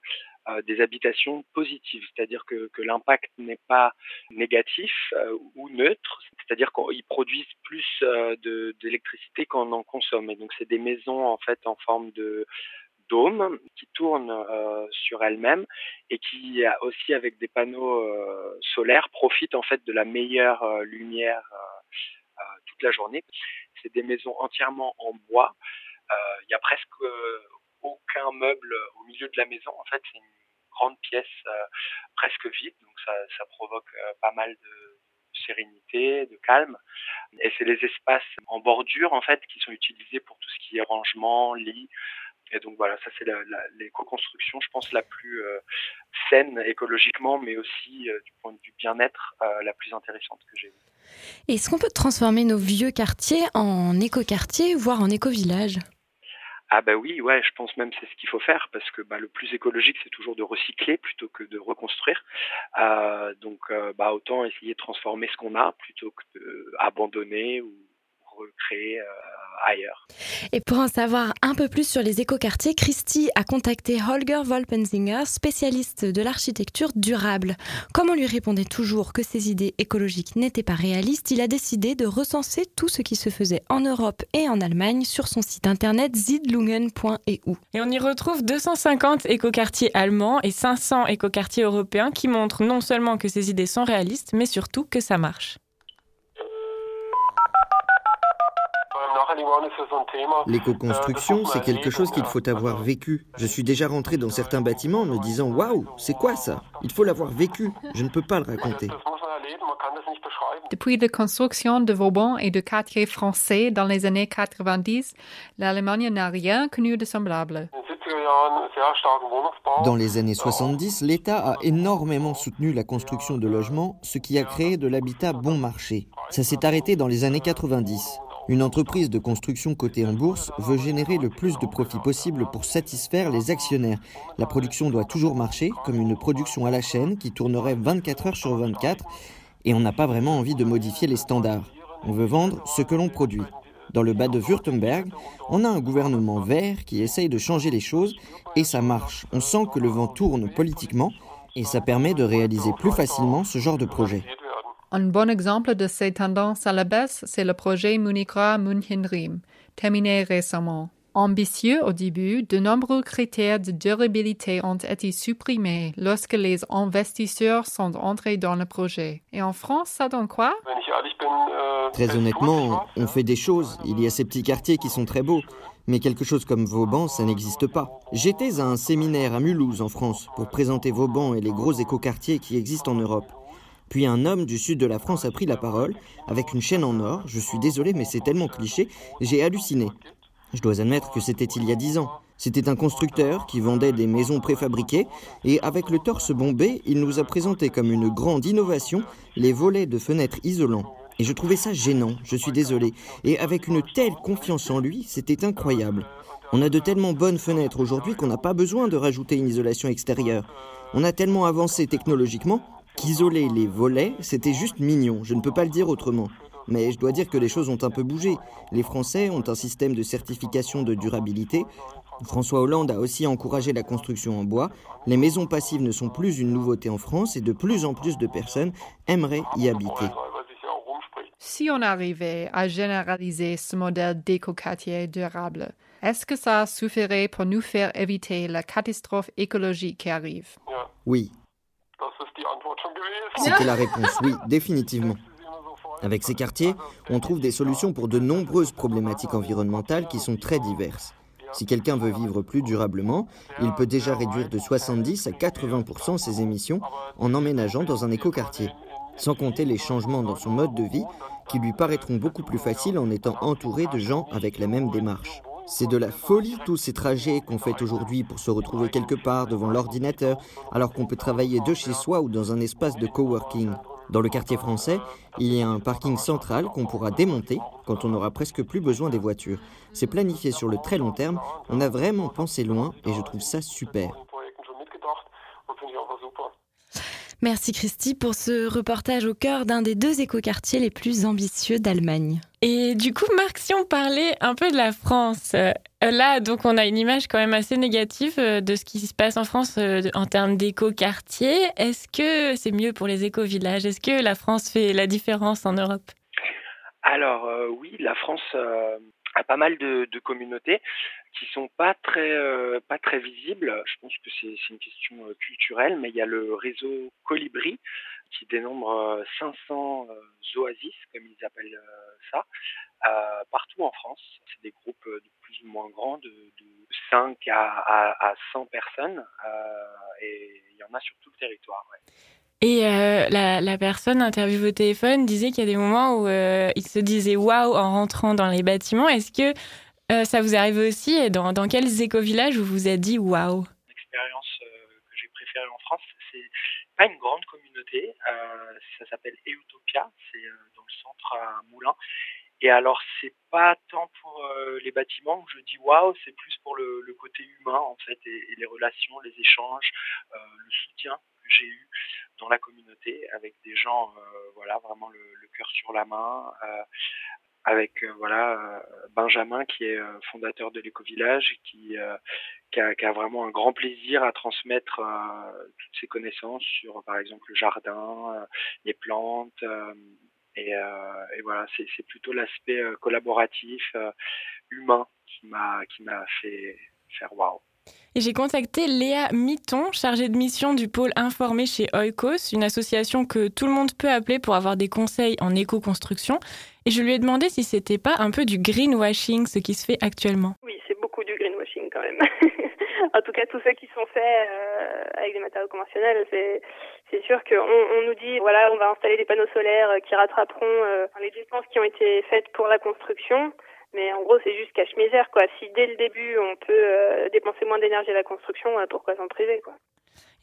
Speaker 10: euh, des habitations positives, c'est-à-dire que, l'impact n'est pas négatif ou neutre, c'est-à-dire qu'ils produisent plus d'électricité qu'on en consomme. Et donc, c'est des maisons, en fait, en forme de dôme qui tournent sur elles-mêmes et qui aussi avec des panneaux solaires profitent en fait de la meilleure lumière toute la journée. C'est des maisons entièrement en bois. Euh, Il y a presque euh, aucun meuble au milieu de la maison. En fait, c'est une grande pièce euh, presque vide, donc ça, provoque pas mal de sérénité, de calme. Et c'est les espaces en bordure en fait qui sont utilisés pour tout ce qui est rangement, lit. Et donc voilà, ça c'est l'éco-construction, je pense, la plus saine écologiquement, mais aussi du point de vue bien-être, la plus intéressante que j'ai vue.
Speaker 2: Est-ce qu'on peut transformer nos vieux quartiers en éco-quartiers, voire en éco-village
Speaker 10: Ah bah oui, ouais, je pense même que c'est ce qu'il faut faire parce que bah, le plus écologique c'est toujours de recycler plutôt que de reconstruire. Euh, donc euh, bah autant essayer de transformer ce qu'on a plutôt que d'abandonner ou recréer euh, ailleurs.
Speaker 2: Et pour en savoir un peu plus sur les écoquartiers, Christy a contacté Holger Wolpensinger, spécialiste de l'architecture durable. Comme on lui répondait toujours que ses idées écologiques n'étaient pas réalistes, il a décidé de recenser tout ce qui se faisait en Europe et en Allemagne sur son site internet zidlungen.eu.
Speaker 3: Et on y retrouve 250 écoquartiers allemands et 500 écoquartiers européens qui montrent non seulement que ces idées sont réalistes, mais surtout que ça marche.
Speaker 19: L'éco-construction, c'est quelque chose qu'il faut avoir vécu. Je suis déjà rentré dans certains bâtiments me disant Waouh, c'est quoi ça? Il faut l'avoir vécu. Je ne peux pas le raconter.
Speaker 11: Depuis la construction de Vauban et de quartiers français dans les années 90, l'Allemagne n'a rien connu de semblable.
Speaker 19: Dans les années 70, l'État a énormément soutenu la construction de logements, ce qui a créé de l'habitat bon marché. Ça s'est arrêté dans les années 90. Une entreprise de construction cotée en bourse veut générer le plus de profit possible pour satisfaire les actionnaires. La production doit toujours marcher, comme une production à la chaîne qui tournerait 24 heures sur 24, et on n'a pas vraiment envie de modifier les standards. On veut vendre ce que l'on produit. Dans le bas de Württemberg, on a un gouvernement vert qui essaye de changer les choses et ça marche. On sent que le vent tourne politiquement et ça permet de réaliser plus facilement ce genre de projet.
Speaker 11: Un bon exemple de ces tendances à la baisse, c'est le projet Munigra Munchenrim, terminé récemment. Ambitieux au début, de nombreux critères de durabilité ont été supprimés lorsque les investisseurs sont entrés dans le projet. Et en France, ça donne quoi?
Speaker 19: Très honnêtement, on fait des choses. Il y a ces petits quartiers qui sont très beaux. Mais quelque chose comme Vauban, ça n'existe pas. J'étais à un séminaire à Mulhouse, en France, pour présenter Vauban et les gros écoquartiers qui existent en Europe. Puis un homme du sud de la France a pris la parole, avec une chaîne en or. Je suis désolé, mais c'est tellement cliché, j'ai halluciné. Je dois admettre que c'était il y a dix ans. C'était un constructeur qui vendait des maisons préfabriquées, et avec le torse bombé, il nous a présenté comme une grande innovation les volets de fenêtres isolants. Et je trouvais ça gênant, je suis désolé. Et avec une telle confiance en lui, c'était incroyable. On a de tellement bonnes fenêtres aujourd'hui qu'on n'a pas besoin de rajouter une isolation extérieure. On a tellement avancé technologiquement qu'isoler les volets, c'était juste mignon, je ne peux pas le dire autrement. Mais je dois dire que les choses ont un peu bougé. Les Français ont un système de certification de durabilité. François Hollande a aussi encouragé la construction en bois. Les maisons passives ne sont plus une nouveauté en France et de plus en plus de personnes aimeraient y habiter.
Speaker 11: Si on arrivait à généraliser ce modèle d'écoquartier durable, est-ce que ça suffirait pour nous faire éviter la catastrophe écologique qui arrive?
Speaker 19: Oui. C'était la réponse, oui, définitivement. Avec ces quartiers, on trouve des solutions pour de nombreuses problématiques environnementales qui sont très diverses. Si quelqu'un veut vivre plus durablement, il peut déjà réduire de 70 à 80% ses émissions en emménageant dans un écoquartier, sans compter les changements dans son mode de vie qui lui paraîtront beaucoup plus faciles en étant entouré de gens avec la même démarche. C'est de la folie tous ces trajets qu'on fait aujourd'hui pour se retrouver quelque part devant l'ordinateur alors qu'on peut travailler de chez soi ou dans un espace de coworking. Dans le quartier français, il y a un parking central qu'on pourra démonter quand on n'aura presque plus besoin des voitures. C'est planifié sur le très long terme, on a vraiment pensé loin et je trouve ça super.
Speaker 2: Merci Christy pour ce reportage au cœur d'un des deux écoquartiers les plus ambitieux d'Allemagne.
Speaker 3: Et du coup, Marc, si on parlait un peu de la France, euh, là, donc, on a une image quand même assez négative euh, de ce qui se passe en France euh, en termes d'éco-quartiers. Est-ce que c'est mieux pour les éco-villages? Est-ce que la France fait la différence en Europe?
Speaker 10: Alors, oui, la France a pas mal de, de, communautés qui sont pas très euh, pas très visibles. Je pense que c'est une question euh, culturelle, mais il y a le réseau Colibri qui dénombre 500 euh, oasis, comme ils appellent ça, partout en France. C'est des groupes de plus ou moins grands, de, de 5 à, à, 100 personnes, et il y en a sur tout le territoire.
Speaker 3: Et la, la, personne interviewée au téléphone disait qu'il y a des moments où euh, il se disait waouh en rentrant dans les bâtiments. Est-ce que euh, ça vous arrive aussi Et dans, quels éco-villages vous vous êtes dit waouh?
Speaker 10: L'expérience que j'ai préférée en France, c'est pas une grande communauté. ça s'appelle Eutopia. C'est dans le centre à Moulins. Et alors, c'est pas tant pour les bâtiments où je dis waouh, c'est plus pour le, côté humain en fait et, les relations, les échanges, le soutien que j'ai eu dans la communauté avec des gens, euh, voilà, vraiment le, cœur sur la main. Euh, avec euh, voilà Benjamin qui est fondateur de l'éco-village qui, qui a, qui, a, vraiment un grand plaisir à transmettre toutes ses connaissances sur par exemple le jardin, les plantes et, et, voilà c'est plutôt l'aspect collaboratif humain qui m'a qui m'a fait faire waouh.
Speaker 3: J'ai contacté Léa Mitton, chargée de mission du pôle informé chez Oikos, une association que tout le monde peut appeler pour avoir des conseils en éco-construction. Et je lui ai demandé si c'était pas un peu du greenwashing ce qui se fait actuellement.
Speaker 20: Oui, c'est beaucoup du greenwashing quand même. [laughs] en tout cas, tous ceux qui sont faits euh, avec des matériaux conventionnels, c'est sûr qu'on on nous dit voilà, on va installer des panneaux solaires qui rattraperont euh, les dépenses qui ont été faites pour la construction. Mais en gros, c'est juste cache-misère, quoi. Si dès le début, on peut euh, dépenser moins d'énergie à la construction, euh, pourquoi s'en priver, quoi.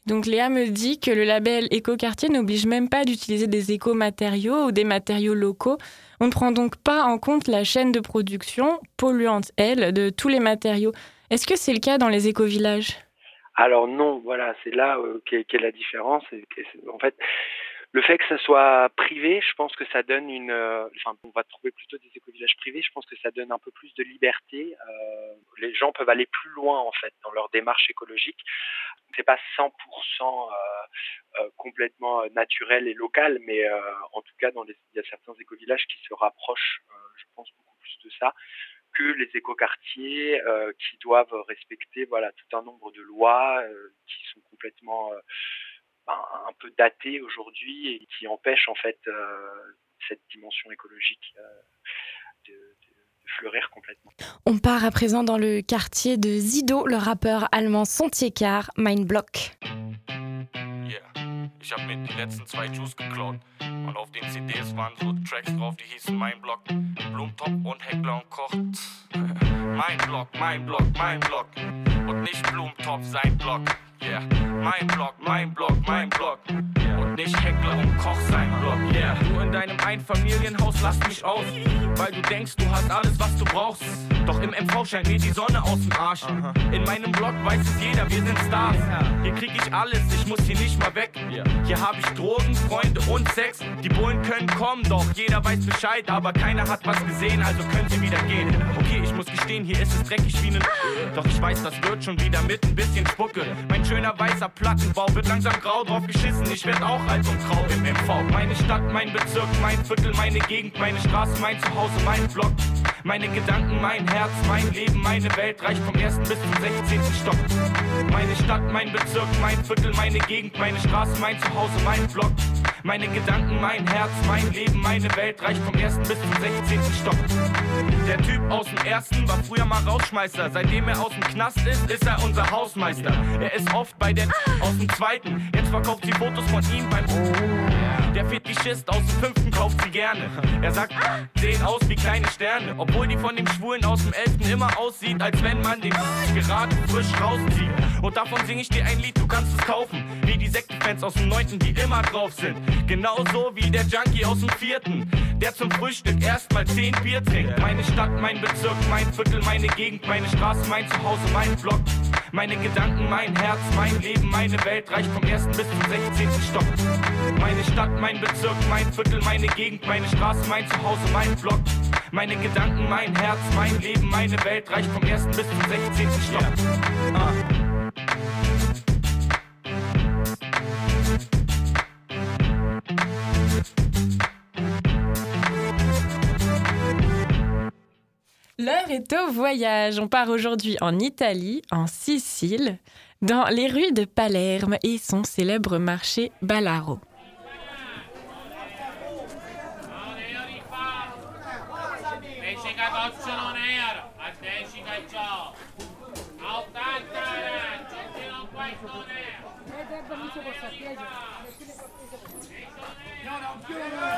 Speaker 3: Donc Léa me dit que le label éco-quartier n'oblige même pas d'utiliser des éco-matériaux ou des matériaux locaux. On ne prend donc pas en compte la chaîne de production, polluante, elle, de tous les matériaux. Est-ce que c'est le cas dans les éco-villages?
Speaker 10: Alors non, voilà, c'est là euh, qu'est la différence. En fait, le fait que ça soit privé, je pense que ça donne une. Euh, enfin, on va trouver plutôt des écovillages privés. Je pense que ça donne un peu plus de liberté. Euh, les gens peuvent aller plus loin en fait dans leur démarche écologique. C'est pas 100% euh, complètement naturel et local, mais en tout cas, dans il y a certains écovillages qui se rapprochent, je pense beaucoup plus de ça que les écoquartiers qui doivent respecter voilà tout un nombre de lois qui sont complètement ben, un peu daté aujourd'hui et qui empêche en fait euh, cette dimension écologique euh, de, de, fleurir complètement.
Speaker 2: On part à présent dans le quartier de Zido, le rappeur allemand Sontiekar, Mindblock.
Speaker 21: Ich hab mir die letzten zwei Juice geklaut. Und auf den CDs waren so Tracks drauf, die hießen Mein Block, Blumentop und Heckler und Koch. [laughs] mein Block, mein Block, mein Block. Und nicht Blumentop, sein Block. Yeah, mein Block, mein Block, mein Block. Und nicht Heckler und Koch sein Block, yeah. Du in deinem Einfamilienhaus lass mich aus, weil du denkst, du hast alles, was du brauchst. Doch im MV scheint mir die Sonne aus dem Arsch. In meinem Block weiß es jeder, wir sind Stars. Hier krieg ich alles, ich muss hier nicht mal weg. Hier hab ich Drogen, Freunde und Sex. Die Bullen können kommen, doch jeder weiß Bescheid. Aber keiner hat was gesehen, also können sie wieder gehen. Okay, ich muss gestehen, hier ist es dreckig wie ne. Doch ich weiß, das wird schon wieder mit ein bisschen Spucke. Mein schöner weißer Plattenbau wird langsam grau drauf geschissen. Ich werd auch alt und grau im MV. Meine Stadt, mein Bezirk, mein Viertel, meine Gegend, meine Straße, mein Zuhause, mein Block. Meine Gedanken, mein Herz, mein Leben, meine Welt reicht vom ersten bis zum 16. Stock. Meine Stadt, mein Bezirk, mein Viertel, meine Gegend, meine Straße, mein Zuhause, mein Block. Meine Gedanken, mein Herz, mein Leben, meine Welt reicht vom ersten bis zum 16. Stock. Der Typ aus dem ersten war früher mal Rausschmeißer. Seitdem er aus dem Knast ist, ist er unser Hausmeister. Er ist oft bei der aus dem zweiten. Jetzt verkauft sie Fotos von ihm much. Der Fetischist aus dem fünften kauft sie gerne. Er sagt, sehen aus wie kleine Sterne. Obwohl die von dem Schwulen aus dem elften immer aussieht, als wenn man den gerade frisch rauszieht. Und davon singe ich dir ein Lied, du kannst es kaufen. Wie die Sektenfans aus dem neunten, die immer drauf sind. Genauso wie der Junkie aus dem vierten, der zum Frühstück erstmal zehn Bier trinkt. Meine Stadt, mein Bezirk, mein Viertel, meine Gegend, meine Straße, mein Zuhause, mein Block. Meine Gedanken, mein Herz, mein Leben, meine Welt reicht vom ersten bis zum 16. Stock. Meine Stadt, mein Bezirk, mein Viertel, meine Gegend, meine Straße, mein Zuhause, mein Block. Meine Gedanken, mein Herz, mein Leben, meine Welt reicht vom ersten bis zum 16. Stock. Ah.
Speaker 3: L'heure est au voyage. On part aujourd'hui en Italie, en Sicile, dans les rues de Palerme et son célèbre marché Ballaro.
Speaker 22: Se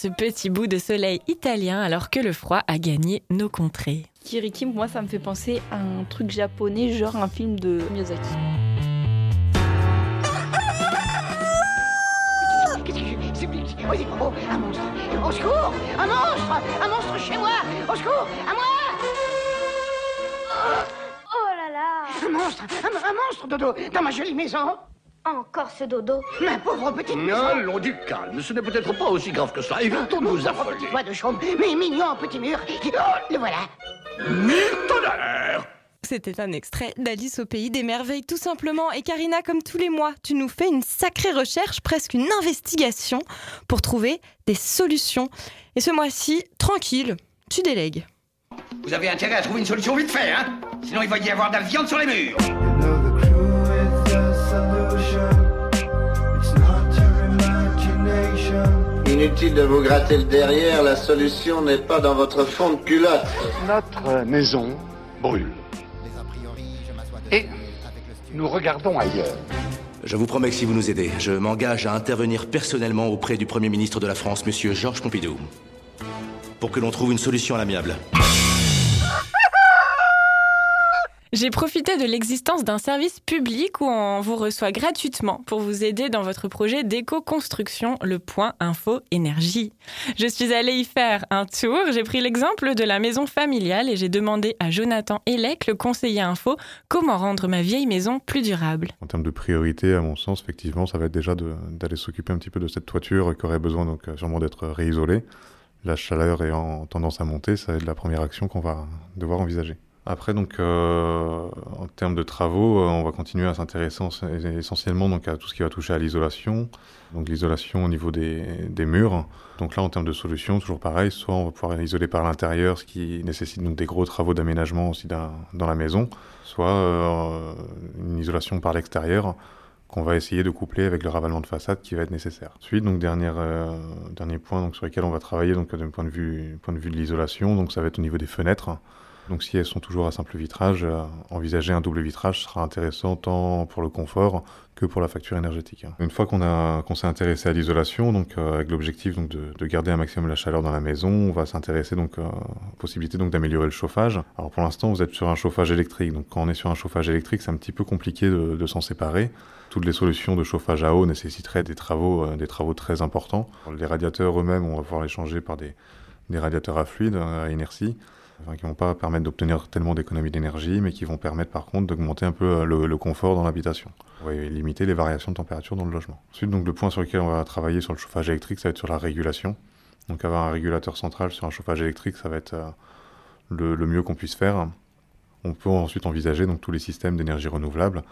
Speaker 3: ce petit bout de soleil italien alors que le froid a gagné nos contrées.
Speaker 23: Kiriki, moi, ça me fait penser à un truc japonais, genre un film de Miyazaki.
Speaker 22: Oh, un monstre Au secours Un monstre Un monstre chez moi Au secours À moi
Speaker 15: Oh là là
Speaker 22: Un monstre un, un monstre, Dodo Dans ma jolie maison
Speaker 15: Encore ce dodo.
Speaker 22: Ma pauvre petite
Speaker 24: Allons du calme, ce n'est peut-être pas aussi grave que ça. Évitons de nous affoler.
Speaker 22: Toit de chambre, mais mignon petit mur. Oh, le voilà
Speaker 24: Tonnerre
Speaker 2: C'était un extrait d'Alice au pays des merveilles tout simplement. Et Karina, comme tous les mois, tu nous fais une sacrée recherche, presque une investigation pour trouver des solutions. Et ce mois-ci, tranquille, tu délègues.
Speaker 24: Vous avez intérêt à trouver une solution vite fait, hein Sinon il va y avoir de la viande sur les murs
Speaker 25: Inutile de vous gratter le derrière, la solution n'est pas dans votre fond de culotte.
Speaker 24: Notre maison brûle. Et nous regardons ailleurs.
Speaker 26: Je vous promets que si vous nous aidez, je m'engage à intervenir personnellement auprès du Premier ministre de la France, Monsieur Georges Pompidou, pour que l'on trouve une solution à l'amiable.
Speaker 3: J'ai profité de l'existence d'un service public où on vous reçoit gratuitement pour vous aider dans votre projet d'éco-construction, le point info énergie. Je suis allée y faire un tour, j'ai pris l'exemple de la maison familiale et j'ai demandé à Jonathan Elec, le conseiller info, comment rendre ma vieille maison plus durable.
Speaker 27: En termes de priorité, à mon sens, effectivement, ça va être déjà d'aller s'occuper un petit peu de cette toiture qui aurait besoin donc euh, sûrement d'être réisolée. La chaleur est en tendance à monter, ça va être la première action qu'on va devoir envisager. Après, donc, euh, en termes de travaux, euh, on va continuer à s'intéresser en- essentiellement donc, à tout ce qui va toucher à l'isolation. Donc, l'isolation au niveau des, murs. Donc là, en termes de solutions, toujours pareil, soit on va pouvoir isoler par l'intérieur, ce qui nécessite donc des gros travaux d'aménagement aussi dans, la maison, soit euh, une isolation par l'extérieur qu'on va essayer de coupler avec le ravalement de façade qui va être nécessaire. Ensuite, donc dernière, dernier point donc, sur lequel on va travailler d'un point de vue point de vue de l'isolation, ça va être au niveau des fenêtres. Donc si elles sont toujours à simple vitrage, euh, envisager un double vitrage sera intéressant tant pour le confort que pour la facture énergétique. Une fois qu'on s'est intéressé à l'isolation, donc euh, avec l'objectif de, de garder un maximum la chaleur dans la maison, on va s'intéresser donc euh, aux possibilités donc d'améliorer le chauffage. Alors pour l'instant, vous êtes sur un chauffage électrique, donc quand on est sur un chauffage électrique, c'est un petit peu compliqué de, s'en séparer. Toutes les solutions de chauffage à eau nécessiteraient des travaux, des travaux très importants. Les radiateurs eux-mêmes, on va pouvoir les changer par des, des radiateurs à fluide, à inertie, enfin, qui vont pas permettre d'obtenir tellement d'économies d'énergie, mais qui vont permettre par contre d'augmenter un peu euh, le, confort dans l'habitation. On va limiter les variations de température dans le logement. Ensuite, donc, le point sur lequel on va travailler sur le chauffage électrique, ça va être sur la régulation. Donc avoir un régulateur central sur un chauffage électrique, ça va être euh, le, le mieux qu'on puisse faire. On peut ensuite envisager donc, tous les systèmes d'énergie renouvelable,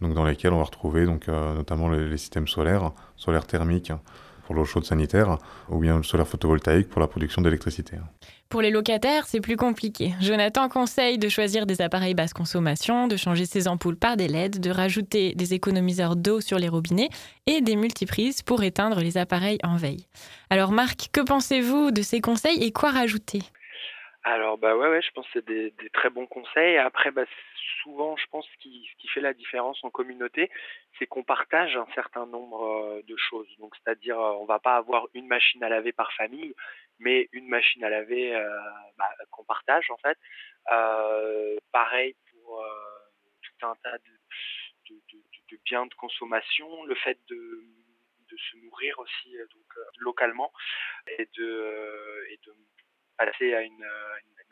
Speaker 27: donc, dans lesquels on va retrouver donc, euh, notamment les, les systèmes solaires, solaire thermique pour l'eau chaude sanitaire, ou bien le solaire photovoltaïque pour la production d'électricité.
Speaker 3: Pour les locataires, c'est plus compliqué. Jonathan conseille de choisir des appareils basse consommation, de changer ses ampoules par des LED, de rajouter des économiseurs d'eau sur les robinets et des multiprises pour éteindre les appareils en veille. Alors Marc, que pensez-vous de ces conseils et quoi rajouter?
Speaker 10: Alors bah ouais, ouais je pense que c'est des, très bons conseils. Après bah, souvent je pense qui, ce qui fait la différence en communauté, c'est qu'on partage un certain nombre euh, de choses. Donc c'est-à-dire euh, on va pas avoir une machine à laver par famille, mais une machine à laver euh, bah, qu'on partage en fait. Euh, pareil pour euh, tout un tas de, biens de consommation, le fait de se nourrir aussi donc localement et de passer à une,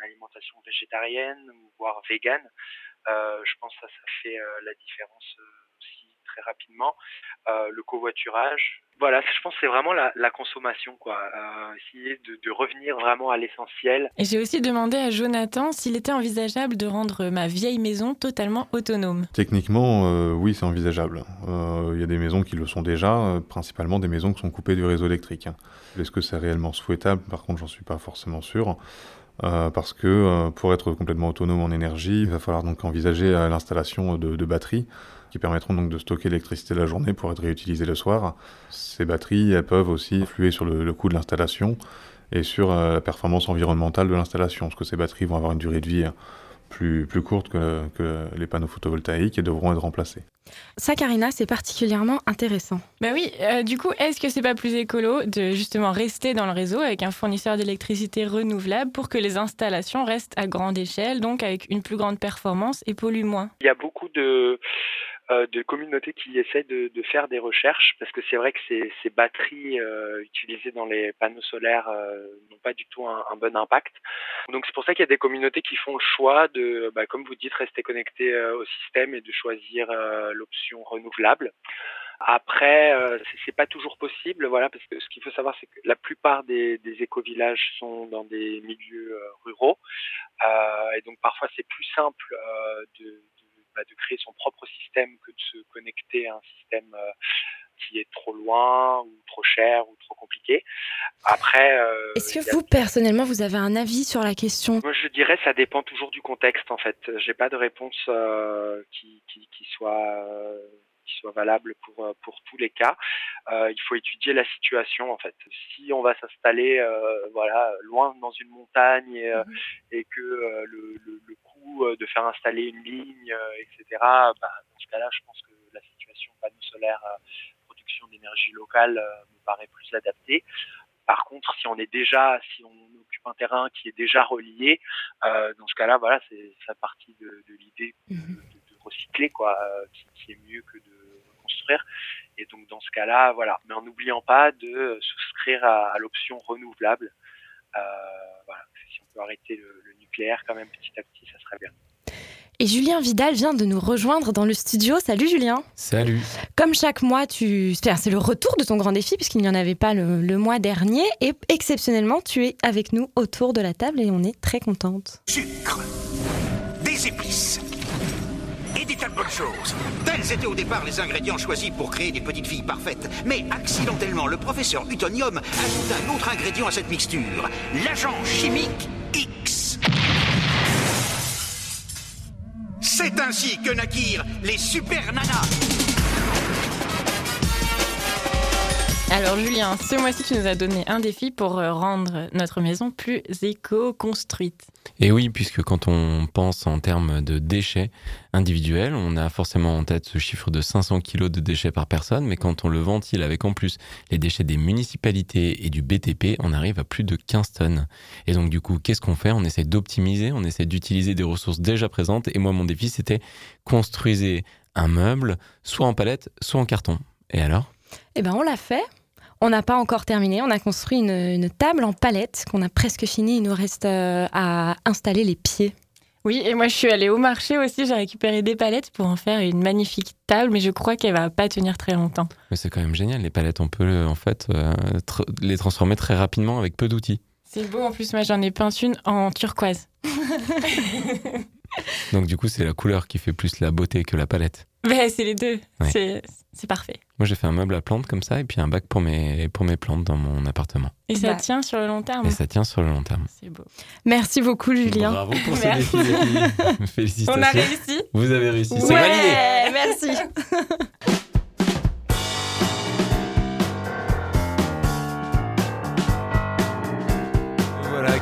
Speaker 10: alimentation végétarienne voire végane je pense que ça ça fait la différence aussi très rapidement le covoiturage voilà je pense que c'est vraiment la, la consommation quoi Euh, essayer de, de revenir vraiment à l'essentiel
Speaker 3: Et j'ai aussi demandé à Jonathan s'il était envisageable de rendre ma vieille maison totalement autonome.
Speaker 27: Techniquement, euh, oui, c'est envisageable. Euh, Il y a des maisons qui le sont déjà, euh, principalement des maisons qui sont coupées du réseau électrique. Est-ce que c'est réellement souhaitable? Par contre, j'en suis pas forcément sûr. Euh, parce que euh, pour être complètement autonome en énergie, il va falloir donc envisager euh, l'installation de, de batteries qui permettront donc de stocker l'électricité la journée pour être réutilisée le soir. Ces batteries, elles peuvent aussi influer sur le, le coût de l'installation et sur euh, la performance environnementale de l'installation, parce que ces batteries vont avoir une durée de vie euh, plus, plus courtes que, que les panneaux photovoltaïques et devront être remplacées.
Speaker 2: Ça, Karina, c'est particulièrement intéressant.
Speaker 3: Bah oui, euh, du coup, est-ce que c'est pas plus écolo de justement rester dans le réseau avec un fournisseur d'électricité renouvelable pour que les installations restent à grande échelle, donc avec une plus grande performance et polluent moins?
Speaker 10: Il y a beaucoup de de communautés qui essaient de, faire des recherches parce que c'est vrai que ces, batteries euh, utilisées dans les panneaux solaires euh, n'ont pas du tout un, bon impact. Donc c'est pour ça qu'il y a des communautés qui font le choix de, bah, comme vous dites, rester connectés euh, au système et de choisir euh, l'option renouvelable. Après, euh, c'est pas toujours possible, voilà, parce que ce qu'il faut savoir, c'est que la plupart des, des éco-villages sont dans des milieux euh, ruraux, euh, et donc parfois c'est plus simple euh, de, bah, de, créer son propre système que de se connecter à un système euh, qui est trop loin ou trop cher ou trop compliqué. Après, euh,
Speaker 2: est-ce que vous personnellement vous avez un avis sur la question?
Speaker 10: Moi, je dirais ça dépend toujours du contexte en fait. J'ai pas de réponse euh, qui, qui, qui soit qui soit valable pour pour tous les cas. Euh, il faut étudier la situation en fait. Si on va s'installer euh, voilà loin dans une montagne et, mmh. et que euh, le, le, le, coût de faire installer une ligne, etc. Bah, dans ce cas-là, je pense que la situation panneau solaire, production d'énergie locale me paraît plus adaptée. Par contre, si on est déjà, si on occupe un terrain qui est déjà relié, euh, dans ce cas-là, voilà, c'est ça partie de, de l'idée de, de, recycler, quoi, euh, qui, qui, est mieux que de reconstruire. Et donc dans ce cas-là, voilà. Mais en n'oubliant pas de souscrire à, à l'option renouvelable. Euh, voilà. Peut arrêter le, le nucléaire quand même petit à petit, ça serait bien.
Speaker 2: Et Julien Vidal vient de nous rejoindre dans le studio. Salut Julien.
Speaker 28: Salut.
Speaker 2: Comme chaque mois, tu... c'est le retour de ton grand défi puisqu'il n'y en avait pas le, le, mois dernier. Et exceptionnellement, tu es avec nous autour de la table et on est très contente.
Speaker 24: Sucre, des épices des. Tels étaient au départ les ingrédients choisis pour créer des petites filles parfaites. Mais accidentellement, le professeur Utonium ajouta un autre ingrédient à cette mixture, l'agent chimique X. C'est ainsi que naquirent les super nanas.
Speaker 3: Alors Julien, ce mois-ci tu nous as donné un défi pour euh, rendre notre maison plus éco-construite.
Speaker 28: Et oui, puisque quand on pense en termes de déchets individuels, on a forcément en tête ce chiffre de 500 kg de déchets par personne, mais quand on le ventile avec en plus les déchets des municipalités et du BTP, on arrive à plus de 15 tonnes. Et donc du coup, qu'est-ce qu'on fait? On essaie d'optimiser, on essaie d'utiliser des ressources déjà présentes. Et moi, mon défi, c'était construisez un meuble, soit en palette, soit en carton. Et alors?
Speaker 2: Eh ben, on l'a fait. On n'a pas encore terminé. On a construit une, une table en palette qu'on a presque fini. Il nous reste euh, à installer les pieds.
Speaker 3: Oui, et moi je suis allée au marché aussi. J'ai récupéré des palettes pour en faire une magnifique table, mais je crois qu'elle va pas tenir très longtemps.
Speaker 28: Mais c'est quand même génial. Les palettes, on peut en fait euh, tr les transformer très rapidement avec peu d'outils.
Speaker 3: C'est beau. En plus, moi j'en ai peint une en turquoise. [laughs] [laughs]
Speaker 28: Donc du coup, c'est la couleur qui fait plus la beauté que la palette.
Speaker 3: Ben, c'est les deux. Ouais. C'est parfait.
Speaker 28: Moi, j'ai fait un meuble à plantes comme ça et puis un bac pour mes, pour mes plantes dans mon appartement.
Speaker 3: Et ça bah. tient sur le long terme.
Speaker 28: Et ça tient sur le long terme.
Speaker 3: C'est beau.
Speaker 2: Merci beaucoup, Julien.
Speaker 28: Bravo pour [laughs] ce défi, [laughs] Félicitations.
Speaker 3: On a réussi.
Speaker 28: Vous avez réussi.
Speaker 2: Ouais,
Speaker 28: C'est validé.
Speaker 2: Merci. [laughs]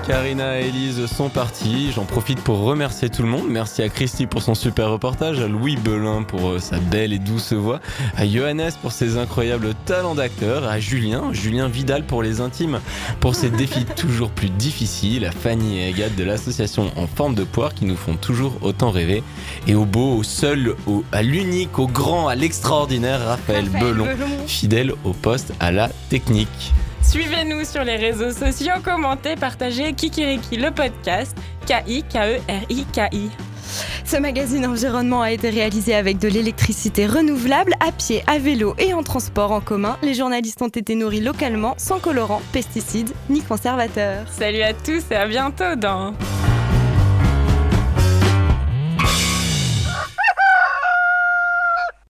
Speaker 28: Karina et Elise sont partis. J'en profite pour remercier tout le monde. Merci à Christy pour son super reportage, à Louis Belin pour euh, sa belle et douce voix, à Johannes pour ses incroyables talents d'acteur, à Julien, Julien Vidal pour les intimes, pour ses défis [laughs] toujours plus difficiles, à Fanny et Agathe de l'association En forme de poire qui nous font toujours autant rêver, et au beau, au seul, au, à l'unique, au grand, à l'extraordinaire Raphaël, Raphaël Belon, Belon, fidèle au poste à la technique.
Speaker 3: Suivez-nous sur les réseaux sociaux, commentez, partagez Kikiriki le podcast, K-I-K-E-R-I-K-I.
Speaker 2: Ce magazine environnement a été réalisé avec de l'électricité renouvelable, à pied, à vélo et en transport en commun. Les journalistes ont été nourris localement, sans colorants, pesticides ni conservateurs.
Speaker 3: Salut à tous et à bientôt dans